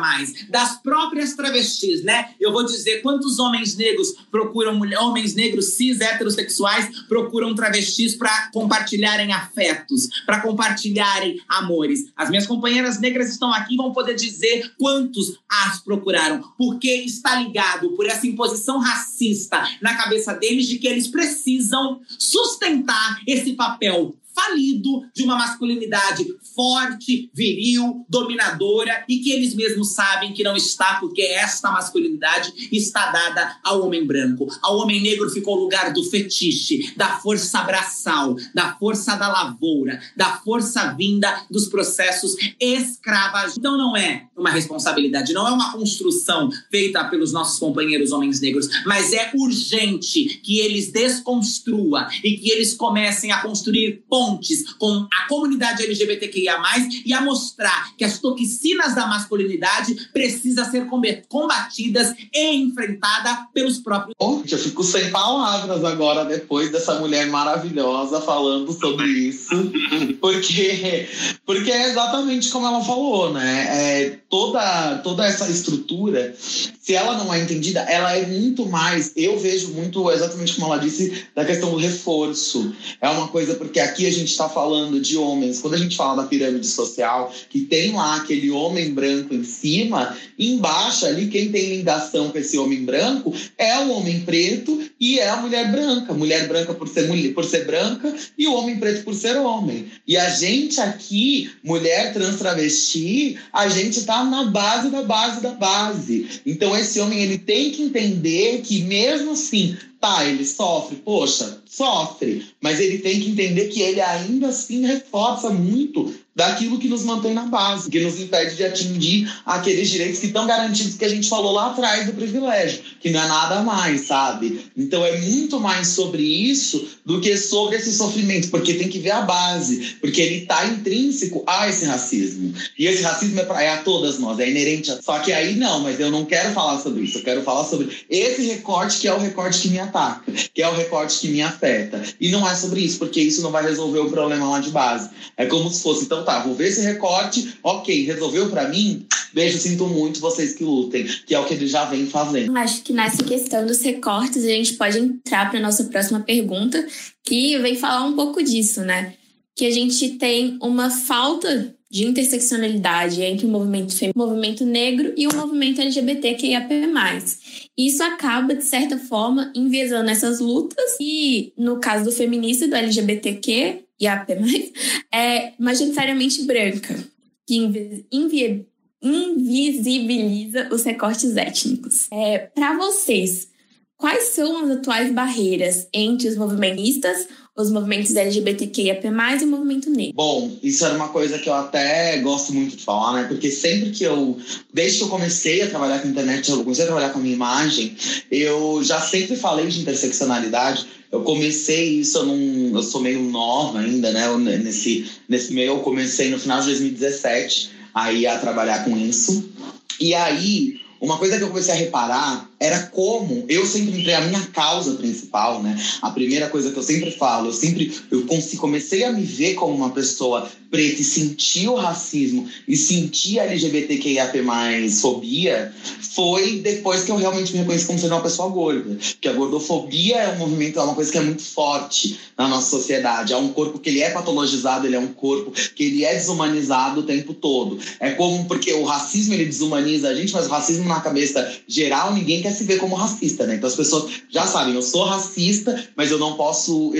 [SPEAKER 3] das próprias travestis, né? Eu vou dizer quantos homens negros procuram homens negros cis heterossexuais procuram travestis para compartilharem afetos, para compartilharem amores. As minhas companheiras negras estão aqui e vão poder dizer quantos as procuraram, porque está ligado por essa imposição racista na cabeça deles de que eles precisam sustentar esse papel
[SPEAKER 7] falido de uma masculinidade forte, viril, dominadora e que eles mesmos sabem que não está, porque esta masculinidade está dada ao homem branco. Ao homem negro ficou o lugar do fetiche, da força braçal, da força da lavoura, da força vinda dos processos escravos. Então não é uma responsabilidade, não é uma construção feita pelos nossos companheiros homens negros, mas é urgente que eles desconstrua e que eles comecem a construir pontes com a comunidade LGBTQIA+, e a mostrar que as toxinas da masculinidade precisam ser combatidas e enfrentadas pelos próprios...
[SPEAKER 4] Oh, eu fico sem palavras agora, depois dessa mulher maravilhosa falando sobre isso, [laughs] porque, porque é exatamente como ela falou, né? É, toda, toda essa estrutura, se ela não é entendida, ela é muito mais, eu vejo muito, exatamente como ela disse, da questão do reforço. É uma coisa, porque aqui a gente está falando de homens, quando a gente fala da pirâmide social, que tem lá aquele homem branco em cima, embaixo ali, quem tem ligação com esse homem branco é o homem preto e é a mulher branca. Mulher branca por ser, mulher, por ser branca e o homem preto por ser homem. E a gente aqui, mulher trans travesti, a gente está na base da base da base. Então esse homem ele tem que entender que mesmo assim Tá, ele sofre, poxa, sofre, mas ele tem que entender que ele ainda assim reforça muito daquilo que nos mantém na base, que nos impede de atingir aqueles direitos que estão garantidos que a gente falou lá atrás do privilégio, que não é nada mais, sabe? Então é muito mais sobre isso do que sobre esse sofrimento, porque tem que ver a base, porque ele está intrínseco a esse racismo. E esse racismo é, pra, é a todas nós, é inerente a... Só que aí não, mas eu não quero falar sobre isso, eu quero falar sobre esse recorte que é o recorte que me ataca, que é o recorte que me afeta. E não é sobre isso, porque isso não vai resolver o problema lá de base. É como se fosse, então tá, vou ver esse recorte, ok, resolveu para mim? Beijo, sinto muito, vocês que lutem, que é o que ele já vem fazendo.
[SPEAKER 1] Acho que nessa questão dos recortes a gente pode entrar para nossa próxima pergunta, que vem falar um pouco disso, né? Que a gente tem uma falta de interseccionalidade entre o movimento, movimento negro e o movimento LGBTQIAP+. Isso acaba, de certa forma, enviesando essas lutas e, no caso do feminista do LGBTQ e AP+, [laughs] é majoritariamente branca, que invi invisibiliza os recortes étnicos. É, Para vocês, quais são as atuais barreiras entre os movimentistas, os movimentos LGBTQIAP+, e o movimento negro?
[SPEAKER 4] Bom, isso era uma coisa que eu até gosto muito de falar, né? Porque sempre que eu, desde que eu comecei a trabalhar com internet, eu comecei a trabalhar com a minha imagem, eu já sempre falei de interseccionalidade. Eu comecei isso, eu, não, eu sou meio nova ainda, né? Nesse, nesse meio, eu comecei no final de 2017 aí a trabalhar com isso. E aí, uma coisa que eu comecei a reparar era como eu sempre entrei a minha causa principal, né? A primeira coisa que eu sempre falo, eu sempre eu comecei a me ver como uma pessoa preta e sentir o racismo e sentir a LGBTQIAP+, fobia, foi depois que eu realmente me reconheci como sendo uma pessoa gorda. Porque a gordofobia é um movimento, é uma coisa que é muito forte na nossa sociedade. É um corpo que ele é patologizado, ele é um corpo que ele é desumanizado o tempo todo. É como porque o racismo ele desumaniza a gente, mas o racismo na cabeça geral ninguém quer se ver como racista, né? Então as pessoas já sabem, eu sou racista, mas eu não posso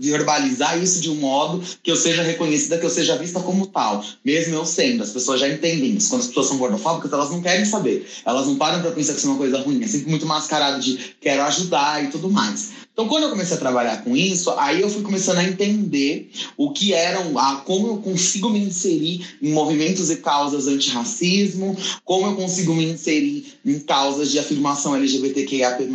[SPEAKER 4] verbalizar isso de um modo que eu seja reconhecida, que eu seja vista como tal, mesmo eu sendo. As pessoas já entendem isso. Quando as pessoas são gordofóbicas, elas não querem saber. Elas não param para pensar que isso é uma coisa ruim. É sempre muito mascarado de quero ajudar e tudo mais. Então, quando eu comecei a trabalhar com isso, aí eu fui começando a entender o que eram, a, como eu consigo me inserir em movimentos e causas antirracismo, como eu consigo me inserir em causas de afirmação LGBTQIAP+.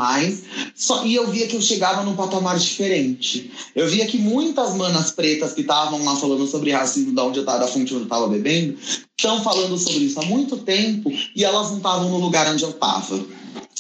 [SPEAKER 4] Só, e eu via que eu chegava num patamar diferente. Eu via que muitas manas pretas que estavam lá falando sobre racismo da onde eu tava, da fonte onde eu estava bebendo, estão falando sobre isso há muito tempo e elas não estavam no lugar onde eu estava.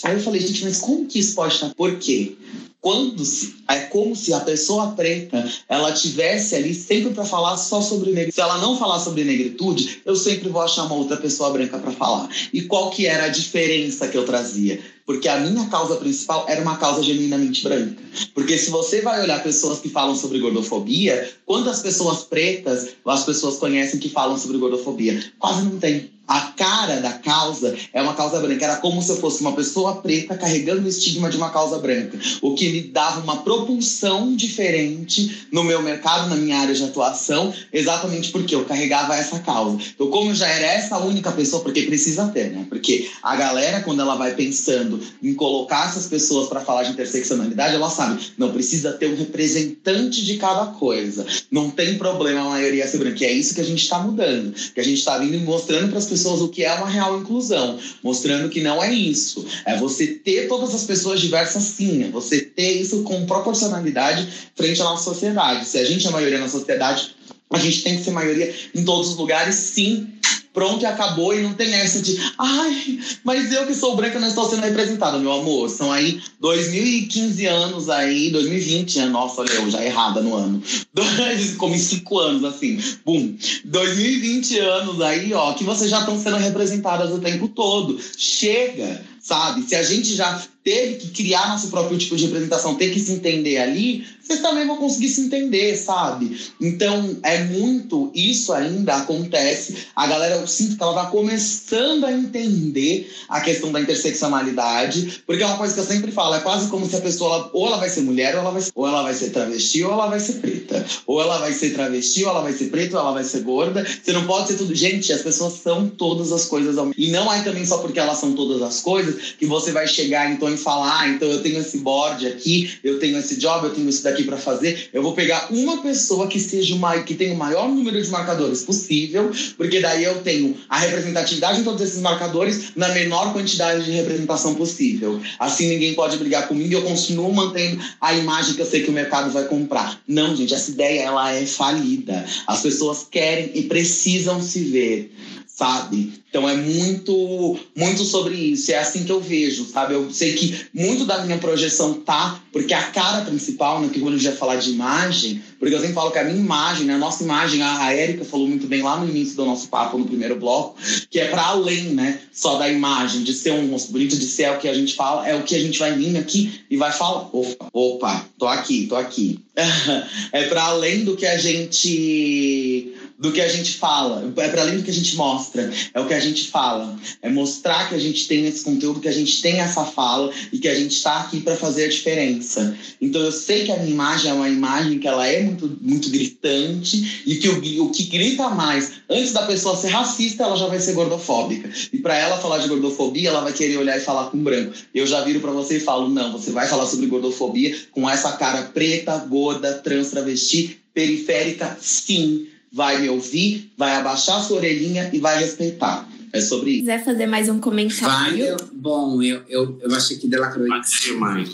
[SPEAKER 4] Aí eu falei, gente, mas como que isso pode estar? Por quê? Quando se, é como se a pessoa preta ela tivesse ali sempre para falar só sobre negritude. Se ela não falar sobre negritude, eu sempre vou achar uma outra pessoa branca para falar. E qual que era a diferença que eu trazia? Porque a minha causa principal era uma causa genuinamente branca. Porque se você vai olhar pessoas que falam sobre gordofobia, quantas pessoas pretas as pessoas conhecem que falam sobre gordofobia? Quase não tem. A cara da causa é uma causa branca. Era como se eu fosse uma pessoa preta carregando o estigma de uma causa branca. O que me dava uma propulsão diferente no meu mercado, na minha área de atuação, exatamente porque eu carregava essa causa. Então, como eu já era essa única pessoa, porque precisa ter, né? Porque a galera, quando ela vai pensando em colocar essas pessoas para falar de interseccionalidade, ela sabe, não precisa ter um representante de cada coisa. Não tem problema a maioria ser branca. E é isso que a gente está mudando. Que a gente está vindo e mostrando para as pessoas o que é uma real inclusão, mostrando que não é isso. É você ter todas as pessoas diversas sim, é você ter isso com proporcionalidade frente à nossa sociedade. Se a gente é maioria na sociedade, a gente tem que ser maioria em todos os lugares, sim, pronto e acabou, e não tem essa de ai, mas eu que sou branca não estou sendo representada, meu amor. São aí 2015 anos aí, 2020, né? nossa, olha, eu já errada no ano. [laughs] Como em cinco anos, assim, bum. 2020 anos aí, ó, que vocês já estão sendo representadas o tempo todo. Chega, sabe? Se a gente já teve que criar nosso próprio tipo de representação, ter que se entender ali, vocês também vão conseguir se entender, sabe? Então, é muito, isso ainda acontece. A galera, eu sinto que ela tá começando a entender a questão da interseccionalidade, porque é uma coisa que eu sempre falo, é quase como se a pessoa, ela, ou ela vai ser mulher, ou ela vai, ou ela vai ser travesti, ou ela vai ser preta. Ou ela vai ser travesti, ou ela vai ser preta, ou ela vai ser gorda. Você não pode ser tudo. Gente, as pessoas são todas as coisas. E não é também só porque elas são todas as coisas que você vai chegar, então, e falar, ah, então eu tenho esse board aqui, eu tenho esse job, eu tenho isso daqui para fazer. Eu vou pegar uma pessoa que seja uma, que tenha o maior número de marcadores possível, porque daí eu tenho a representatividade em todos esses marcadores na menor quantidade de representação possível. Assim ninguém pode brigar comigo e eu continuo mantendo a imagem que eu sei que o mercado vai comprar. Não, gente, essa ideia ela é falida. As pessoas querem e precisam se ver sabe? Então é muito, muito sobre isso. É assim que eu vejo, sabe? Eu sei que muito da minha projeção tá, porque a cara principal, né, que quando a gente vai falar de imagem, porque eu sempre falo que a minha imagem, né, a nossa imagem, a, a Érica falou muito bem lá no início do nosso papo, no primeiro bloco, que é para além, né, só da imagem, de ser um rosto bonito, de ser o que a gente fala, é o que a gente vai vir aqui e vai falar. Opa, opa, tô aqui, tô aqui. [laughs] é para além do que a gente do que a gente fala, é para além do que a gente mostra, é o que a gente fala. É mostrar que a gente tem esse conteúdo, que a gente tem essa fala e que a gente está aqui para fazer a diferença. Então eu sei que a minha imagem é uma imagem que ela é muito, muito gritante e que o, o que grita mais, antes da pessoa ser racista, ela já vai ser gordofóbica. E para ela falar de gordofobia, ela vai querer olhar e falar com branco. Eu já viro para você e falo: não, você vai falar sobre gordofobia com essa cara preta, gorda, trans, travesti, periférica, sim vai me ouvir, vai abaixar sua orelhinha e vai respeitar. É sobre isso.
[SPEAKER 1] quiser fazer mais um comentário.
[SPEAKER 3] Vai, bom, eu, eu, eu achei que Delacroix.
[SPEAKER 5] Pode ser, mãe.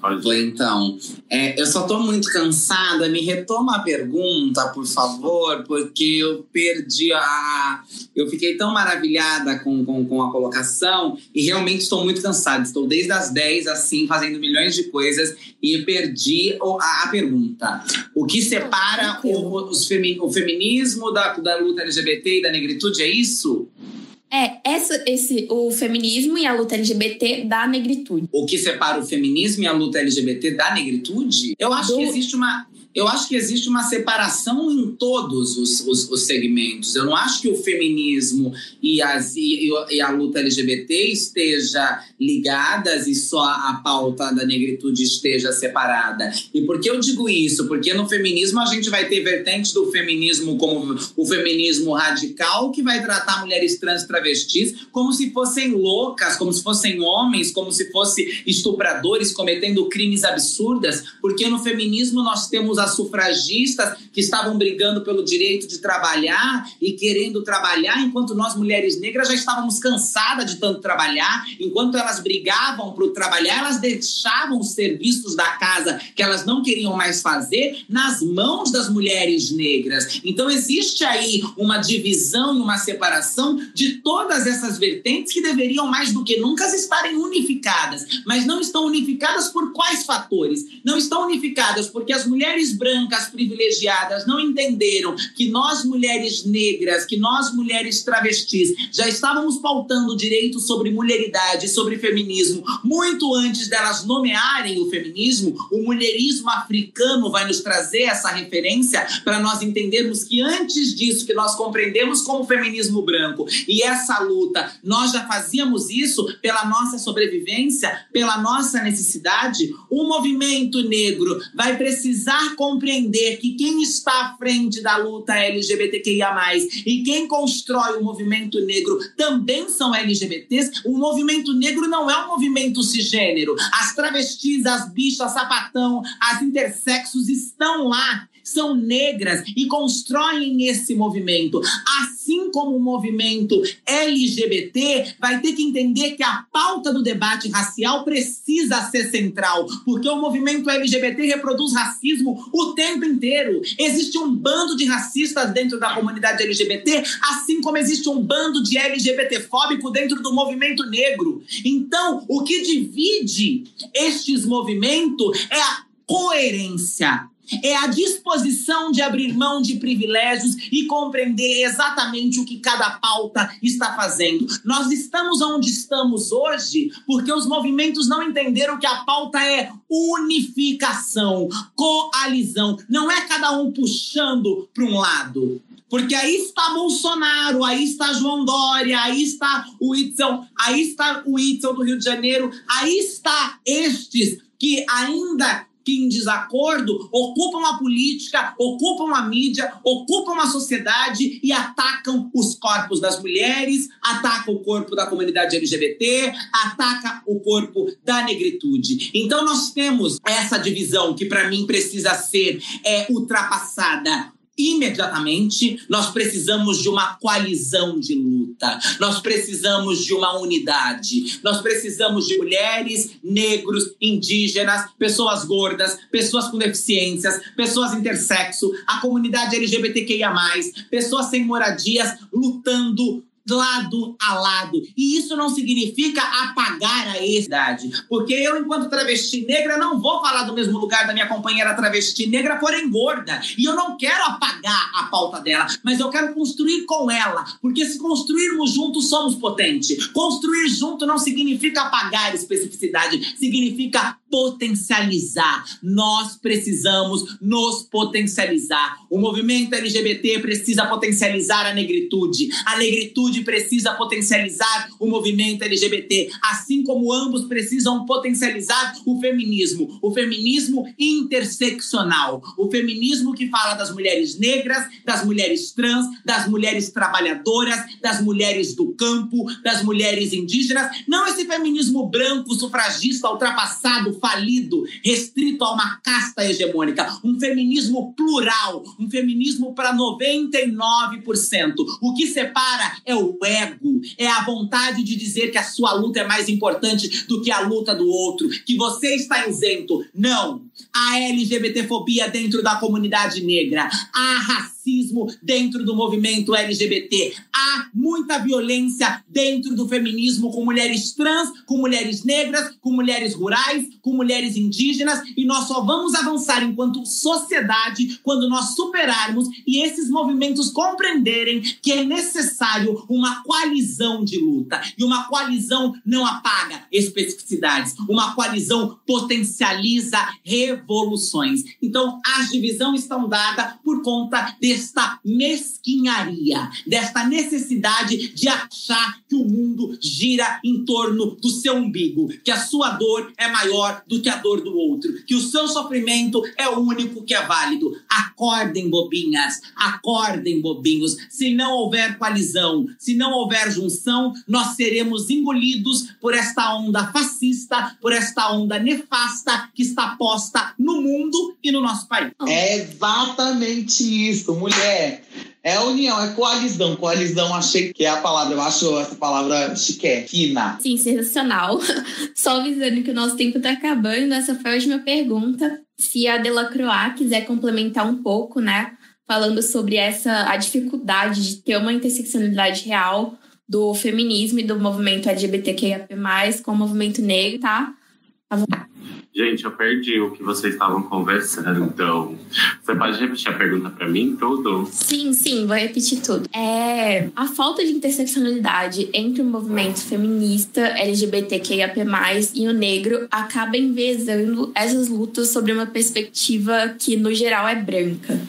[SPEAKER 5] Pode
[SPEAKER 3] Foi, então. É, eu só tô muito cansada. Me retoma a pergunta, por favor, porque eu perdi a. Eu fiquei tão maravilhada com, com, com a colocação e realmente estou muito cansada. Estou desde as 10, assim, fazendo milhões de coisas e perdi a, a pergunta. O que separa o, os femi, o feminismo da, da luta LGBT e da negritude é isso?
[SPEAKER 1] É, essa, esse, o feminismo e a luta LGBT da negritude.
[SPEAKER 3] O que separa o feminismo e a luta LGBT da negritude? Eu acho Do... que existe uma eu acho que existe uma separação em todos os, os, os segmentos. Eu não acho que o feminismo e, as, e, e, a luta LGBT esteja ligadas e só a pauta da negritude esteja separada. E por que eu digo isso? Porque no feminismo a gente vai ter vertentes do feminismo como o feminismo radical, que vai tratar mulheres trans travestis como se fossem loucas, como se fossem homens, como se fossem estupradores cometendo crimes absurdas, porque no feminismo nós temos as sufragistas que estavam brigando pelo direito de trabalhar e querendo trabalhar, enquanto nós, mulheres negras, já estávamos cansadas de tanto trabalhar. Enquanto elas brigavam para trabalhar, elas deixavam os serviços da casa que elas não queriam mais fazer nas mãos das mulheres negras. Então, existe aí uma divisão e uma separação de todas essas vertentes que deveriam, mais do que nunca, estarem unificadas. Mas não estão unificadas por quais fatores? Não estão unificadas porque as mulheres mulheres brancas privilegiadas não entenderam que nós, mulheres negras, que nós, mulheres travestis, já estávamos pautando direitos sobre mulheridade, sobre feminismo, muito antes delas nomearem o feminismo, o mulherismo africano vai nos trazer essa referência para nós entendermos que antes disso, que nós compreendemos como feminismo branco e essa luta, nós já fazíamos isso pela nossa sobrevivência, pela nossa necessidade, o movimento negro vai precisar compreender que quem está à frente da luta LGBTQIA, e quem constrói o movimento negro também são LGBTs, o movimento negro não é um movimento cisgênero. As travestis, as bichas, sapatão, as intersexos estão lá são negras e constroem esse movimento. Assim como o movimento LGBT vai ter que entender que a pauta do debate racial precisa ser central, porque o movimento LGBT reproduz racismo o tempo inteiro. Existe um bando de racistas dentro da comunidade LGBT, assim como existe um bando de LGBTfóbico dentro do movimento negro. Então, o que divide estes movimentos é a coerência é a disposição de abrir mão de privilégios e compreender exatamente o que cada pauta está fazendo. Nós estamos onde estamos hoje porque os movimentos não entenderam que a pauta é unificação, coalizão. Não é cada um puxando para um lado. Porque aí está Bolsonaro, aí está João Dória, aí está o Itzel, aí está o Itzel do Rio de Janeiro, aí está estes que ainda que em desacordo ocupam a política, ocupam a mídia, ocupam a sociedade e atacam os corpos das mulheres, atacam o corpo da comunidade LGBT, ataca o corpo da negritude. Então nós temos essa divisão que para mim precisa ser é, ultrapassada imediatamente. Nós precisamos de uma coalizão de luta, nós precisamos de uma unidade, nós precisamos de mulheres, negros, indígenas, pessoas gordas, pessoas com deficiências, pessoas intersexo, a comunidade LGBTQIA, pessoas sem moradias lutando lado a lado. E isso não significa apagar a idade. Porque eu, enquanto travesti negra, não vou falar do mesmo lugar da minha companheira travesti negra, porém gorda. E eu não quero apagar a pauta dela, mas eu quero construir com ela. Porque se construirmos juntos, somos potentes. Construir junto não significa apagar especificidade, significa potencializar. Nós precisamos nos potencializar. O movimento LGBT precisa potencializar a negritude. A negritude precisa potencializar o movimento LGBT, assim como ambos precisam potencializar o feminismo, o feminismo interseccional, o feminismo que fala das mulheres negras, das mulheres trans, das mulheres trabalhadoras, das mulheres do campo, das mulheres indígenas, não esse feminismo branco, sufragista, ultrapassado, falido, restrito a uma casta hegemônica, um feminismo plural, um feminismo para 99%. O que separa é o ego, é a vontade de dizer que a sua luta é mais importante do que a luta do outro, que você está isento. Não. Há LGBTfobia dentro da comunidade negra, há racismo dentro do movimento LGBT, há muita violência dentro do feminismo com mulheres trans, com mulheres negras, com mulheres rurais, com mulheres indígenas, e nós só vamos avançar enquanto sociedade quando nós superarmos e esses movimentos compreenderem que é necessário uma coalizão de luta. E uma coalizão não apaga especificidades, uma coalizão potencializa revoluções. Então, as divisões estão dadas por conta desta mesquinharia, desta necessidade de achar que o mundo gira em torno do seu umbigo, que a sua dor é maior do que a dor do outro, que o seu sofrimento é o único que é válido. Acordem, bobinhas, acordem, bobinhos. Se não houver coalizão, se não houver junção, nós seremos engolidos por esta onda fascista, por esta onda nefasta que está posta no mundo e no nosso país.
[SPEAKER 4] É exatamente isso, mulher. É união, é coalizão. Coalizão, achei que é a palavra. Eu acho essa palavra chiquetina.
[SPEAKER 1] Sim, sensacional. [laughs] Só avisando que o nosso tempo está acabando. Essa foi a última pergunta. Se a Delacroix quiser complementar um pouco, né? Falando sobre essa a dificuldade de ter uma interseccionalidade real do feminismo e do movimento LGBTQIA+, com o movimento negro, tá?
[SPEAKER 5] Gente, eu perdi o que vocês estavam conversando. Então, você pode repetir a pergunta para mim, tudo?
[SPEAKER 1] Sim, sim, vou repetir tudo. É, a falta de interseccionalidade entre o movimento feminista, LGBTQIAP+, e o negro acaba envezando essas lutas sobre uma perspectiva que, no geral, é branca.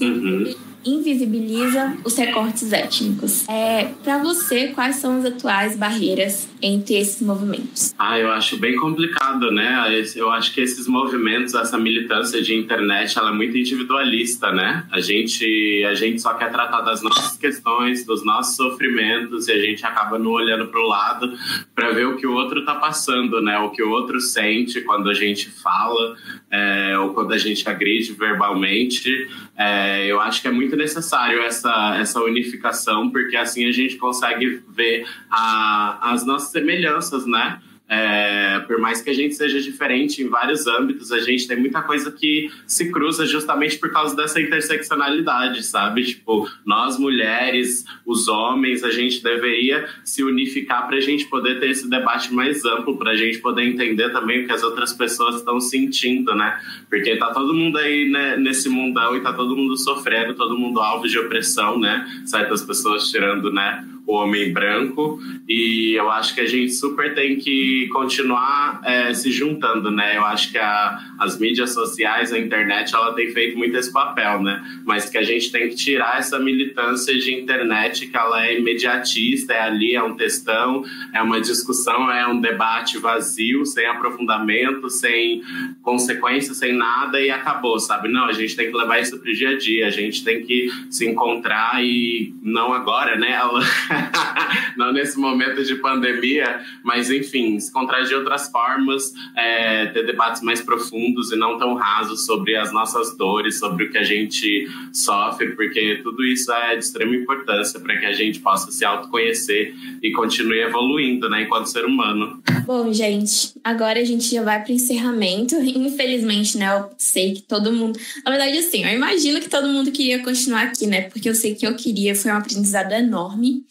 [SPEAKER 5] Uhum
[SPEAKER 1] invisibiliza os recortes étnicos. É, para você, quais são as atuais barreiras entre esses movimentos?
[SPEAKER 5] Ah, eu acho bem complicado, né? Eu acho que esses movimentos, essa militância de internet, ela é muito individualista, né? A gente, a gente só quer tratar das nossas questões, dos nossos sofrimentos e a gente acaba não olhando para o lado para ver o que o outro está passando, né? O que o outro sente quando a gente fala é, ou quando a gente agride verbalmente. É, eu acho que é muito necessário essa, essa unificação, porque assim a gente consegue ver a, as nossas semelhanças, né? É, por mais que a gente seja diferente em vários âmbitos, a gente tem muita coisa que se cruza justamente por causa dessa interseccionalidade, sabe? Tipo, nós mulheres, os homens, a gente deveria se unificar para a gente poder ter esse debate mais amplo, para a gente poder entender também o que as outras pessoas estão sentindo, né? Porque tá todo mundo aí né, nesse mundão e tá todo mundo sofrendo, todo mundo alvo de opressão, né? Certas pessoas tirando, né? Homem branco e eu acho que a gente super tem que continuar é, se juntando, né? Eu acho que a, as mídias sociais, a internet, ela tem feito muito esse papel, né? Mas que a gente tem que tirar essa militância de internet que ela é imediatista, é ali, é um textão, é uma discussão, é um debate vazio, sem aprofundamento, sem consequência, sem nada e acabou, sabe? Não, a gente tem que levar isso pro dia a dia, a gente tem que se encontrar e não agora, né? Ela [laughs] [laughs] não nesse momento de pandemia, mas enfim, se encontrar de outras formas, é, ter debates mais profundos e não tão rasos sobre as nossas dores, sobre o que a gente sofre, porque tudo isso é de extrema importância para que a gente possa se autoconhecer e continue evoluindo, né, enquanto ser humano.
[SPEAKER 1] Bom, gente, agora a gente já vai para o encerramento. Infelizmente, né, eu sei que todo mundo. Na verdade, assim, eu imagino que todo mundo queria continuar aqui, né, porque eu sei que eu queria, foi um aprendizado enorme.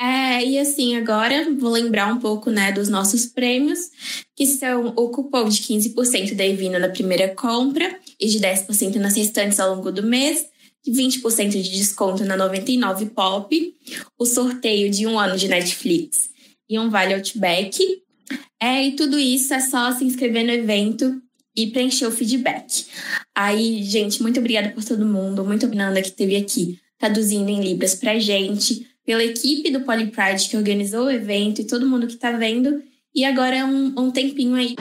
[SPEAKER 1] É, e assim, agora vou lembrar um pouco né, dos nossos prêmios, que são o cupom de 15% da Evina na primeira compra e de 10% nas restantes ao longo do mês, de 20% de desconto na 99 Pop, o sorteio de um ano de Netflix e um Vale Outback. É, e tudo isso é só se inscrever no evento e preencher o feedback. Aí, gente, muito obrigada por todo mundo, muito obrigada que esteve aqui traduzindo em Libras pra gente pela equipe do Poly Pride que organizou o evento e todo mundo que está vendo. E agora é um, um tempinho aí.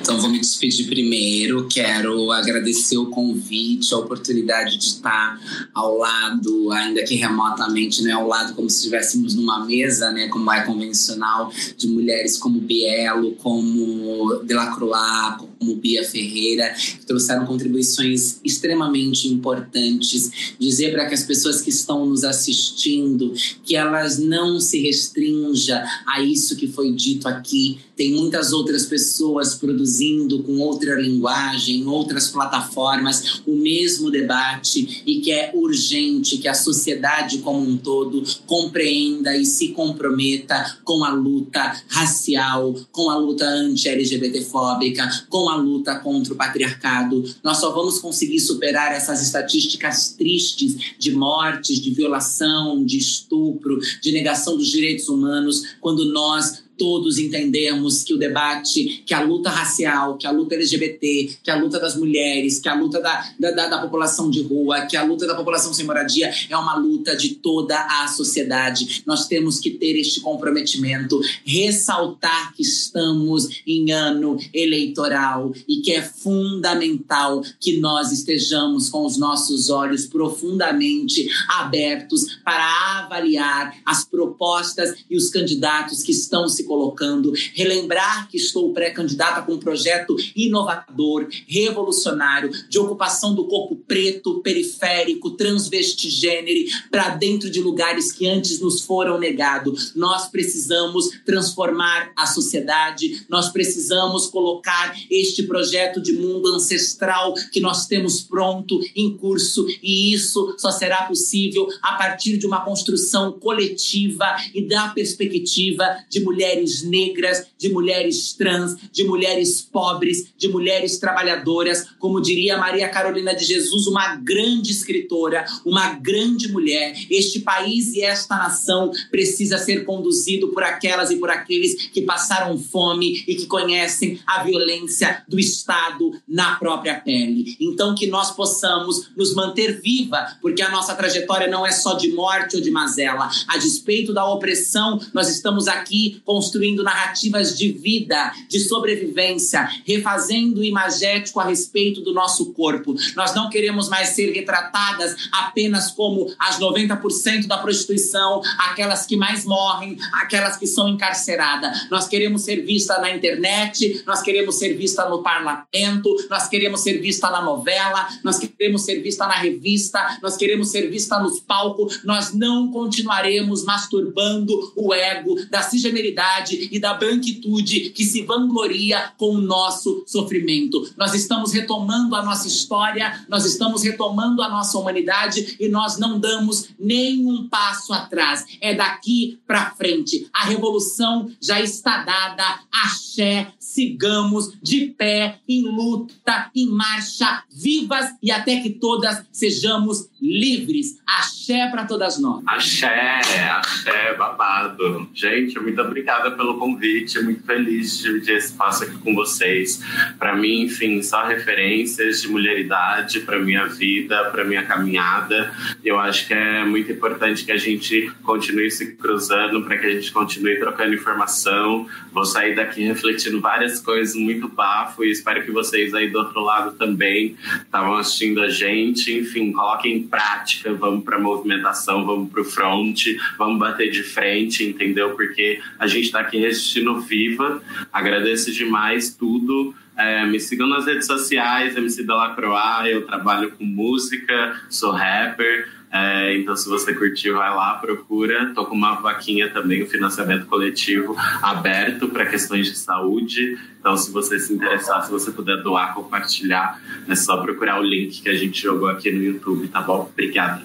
[SPEAKER 3] Então vou me despedir primeiro. Quero agradecer o convite, a oportunidade de estar ao lado, ainda que remotamente, né, ao lado como se estivéssemos numa mesa, né, como é convencional, de mulheres como Bielo, como Delacroix, como Bia Ferreira, que trouxeram contribuições extremamente importantes. Dizer para que as pessoas que estão nos assistindo que elas não se restrinja a isso que foi dito aqui. Tem muitas outras pessoas produzindo com outra linguagem, outras plataformas, o mesmo debate e que é urgente que a sociedade como um todo compreenda e se comprometa com a luta racial, com a luta anti-LGBTfóbica, com a luta contra o patriarcado. Nós só vamos conseguir superar essas estatísticas tristes de mortes, de violação, de estupro, de negação dos direitos humanos, quando nós todos entendemos que o debate, que a luta racial, que a luta LGBT, que a luta das mulheres, que a luta da, da, da, população de rua, que a luta da população sem moradia é uma luta de toda a sociedade. Nós temos que ter este comprometimento, ressaltar que estamos em ano eleitoral e que é fundamental que nós estejamos com os nossos olhos profundamente abertos para avaliar as propostas e os candidatos que estão se se colocando, relembrar que estou pré-candidata com um projeto inovador, revolucionário, de ocupação do corpo preto, periférico, transvestigênero, para dentro de lugares que antes nos foram negados. Nós precisamos transformar a sociedade, nós precisamos colocar este projeto de mundo ancestral que nós temos pronto, em curso, e isso só será possível a partir de uma construção coletiva e da perspectiva de mulheres mulheres negras, de mulheres trans, de mulheres pobres, de mulheres trabalhadoras, como diria Maria Carolina de Jesus, uma grande escritora, uma grande mulher. Este país e esta nação precisa ser conduzido por aquelas e por aqueles que passaram fome e que conhecem a violência do Estado na própria pele. Então que nós possamos nos manter viva, porque a nossa trajetória não é só de morte ou de mazela. A despeito da opressão, nós estamos aqui construindo narrativas de vida, de sobrevivência, refazendo o imagético a respeito do nosso corpo. Nós não queremos mais ser retratadas apenas como as 90% da prostituição, aquelas que mais morrem, aquelas que são encarceradas. Nós queremos ser vista na internet, nós queremos ser vista no parlamento, nós queremos ser vista na novela, nós queremos ser vista na revista, nós queremos ser vista nos palcos. Nós não continuaremos masturbando o ego da cisgeneridade e da branquitude que se vangloria com o nosso sofrimento. Nós estamos retomando a nossa história, nós estamos retomando a nossa humanidade e nós não damos nenhum passo atrás. É daqui para frente. A revolução já está dada. Axé, sigamos de pé, em luta, em marcha, vivas e até que todas sejamos livres. Axé para todas nós.
[SPEAKER 5] Axé, axé, babado. Gente, muito obrigada pelo convite. Muito feliz de dividir esse espaço aqui com vocês. Para mim, enfim, só referências de mulheridade para minha vida, para minha caminhada. Eu acho que é muito importante que a gente continue se cruzando, para que a gente continue trocando informação. Vou sair daqui refletindo várias coisas muito bafo e espero que vocês aí do outro lado também estavam assistindo a gente. Enfim, coloquem prática, vamos para movimentação, vamos para o front, vamos bater de frente, entendeu? Porque a gente está aqui resistindo viva. Agradeço demais tudo. É, me sigam nas redes sociais, MC Delacroix, eu trabalho com música, sou rapper. É, então, se você curtiu, vai lá, procura. Tô com uma vaquinha também, o um financiamento coletivo aberto para questões de saúde. Então, se você se interessar, se você puder doar, compartilhar, é só procurar o link que a gente jogou aqui no YouTube, tá bom? Obrigado.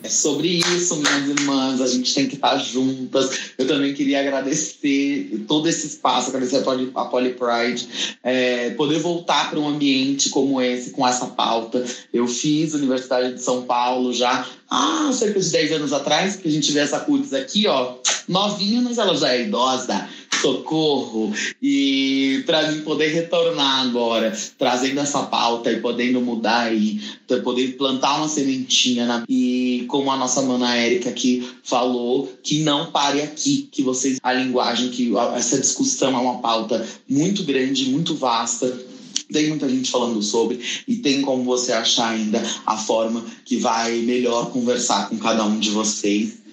[SPEAKER 4] É sobre isso, minhas irmãs. A gente tem que estar juntas. Eu também queria agradecer todo esse espaço, agradecer a Poly, a Poly Pride, é, poder voltar para um ambiente como esse, com essa pauta. Eu fiz Universidade de São Paulo já há cerca de 10 anos atrás, que a gente vê essa Cutis aqui, ó, novinha, mas ela já é idosa socorro e para mim poder retornar agora, trazendo essa pauta e podendo mudar e poder plantar uma sementinha na... e como a nossa mana Érica aqui falou, que não pare aqui, que vocês a linguagem que essa discussão é uma pauta muito grande, muito vasta. Tem muita gente falando sobre e tem como você achar ainda a forma que vai melhor conversar com cada um de vocês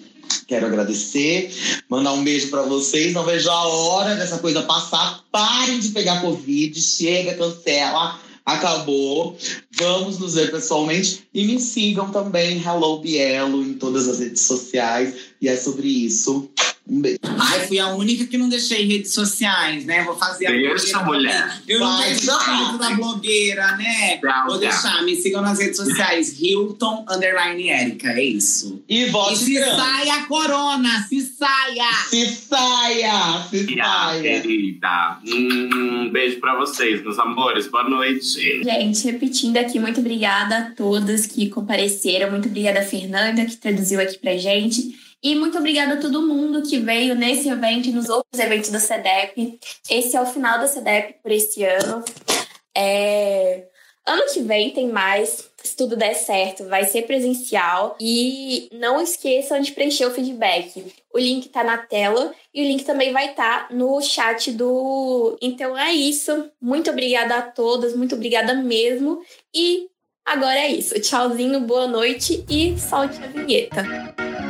[SPEAKER 4] Quero agradecer, mandar um beijo para vocês. Não vejo a hora dessa coisa passar. Parem de pegar Covid, chega, cancela, acabou. Vamos nos ver pessoalmente e me sigam também, Hello Bielo, em todas as redes sociais. E é sobre isso. Um beijo.
[SPEAKER 3] Ai, fui a única que não deixei redes sociais, né? Vou fazer a
[SPEAKER 5] Deixa, mulher.
[SPEAKER 3] Eu não tenho espírito da blogueira, né?
[SPEAKER 5] Não,
[SPEAKER 3] Vou deixar, me sigam nas redes sociais, Hilton Underline Erika, é isso.
[SPEAKER 4] E
[SPEAKER 3] E
[SPEAKER 4] vote
[SPEAKER 3] se
[SPEAKER 4] grande.
[SPEAKER 3] saia corona, se saia!
[SPEAKER 4] Se saia! Se
[SPEAKER 5] E a
[SPEAKER 4] saia!
[SPEAKER 5] querida. Um beijo pra vocês, meus amores. Boa noite.
[SPEAKER 1] Gente, repetindo aqui, muito obrigada a todas que compareceram. Muito obrigada a Fernanda, que traduziu aqui pra gente. E muito obrigada a todo mundo que veio nesse evento e nos outros eventos da CEDEP. Esse é o final da CEDEP por esse ano. É, Ano que vem tem mais. Se tudo der certo, vai ser presencial. E não esqueçam de preencher o feedback. O link tá na tela e o link também vai estar no chat do. Então é isso. Muito obrigada a todas, muito obrigada mesmo. E agora é isso. Tchauzinho, boa noite e solte a vinheta.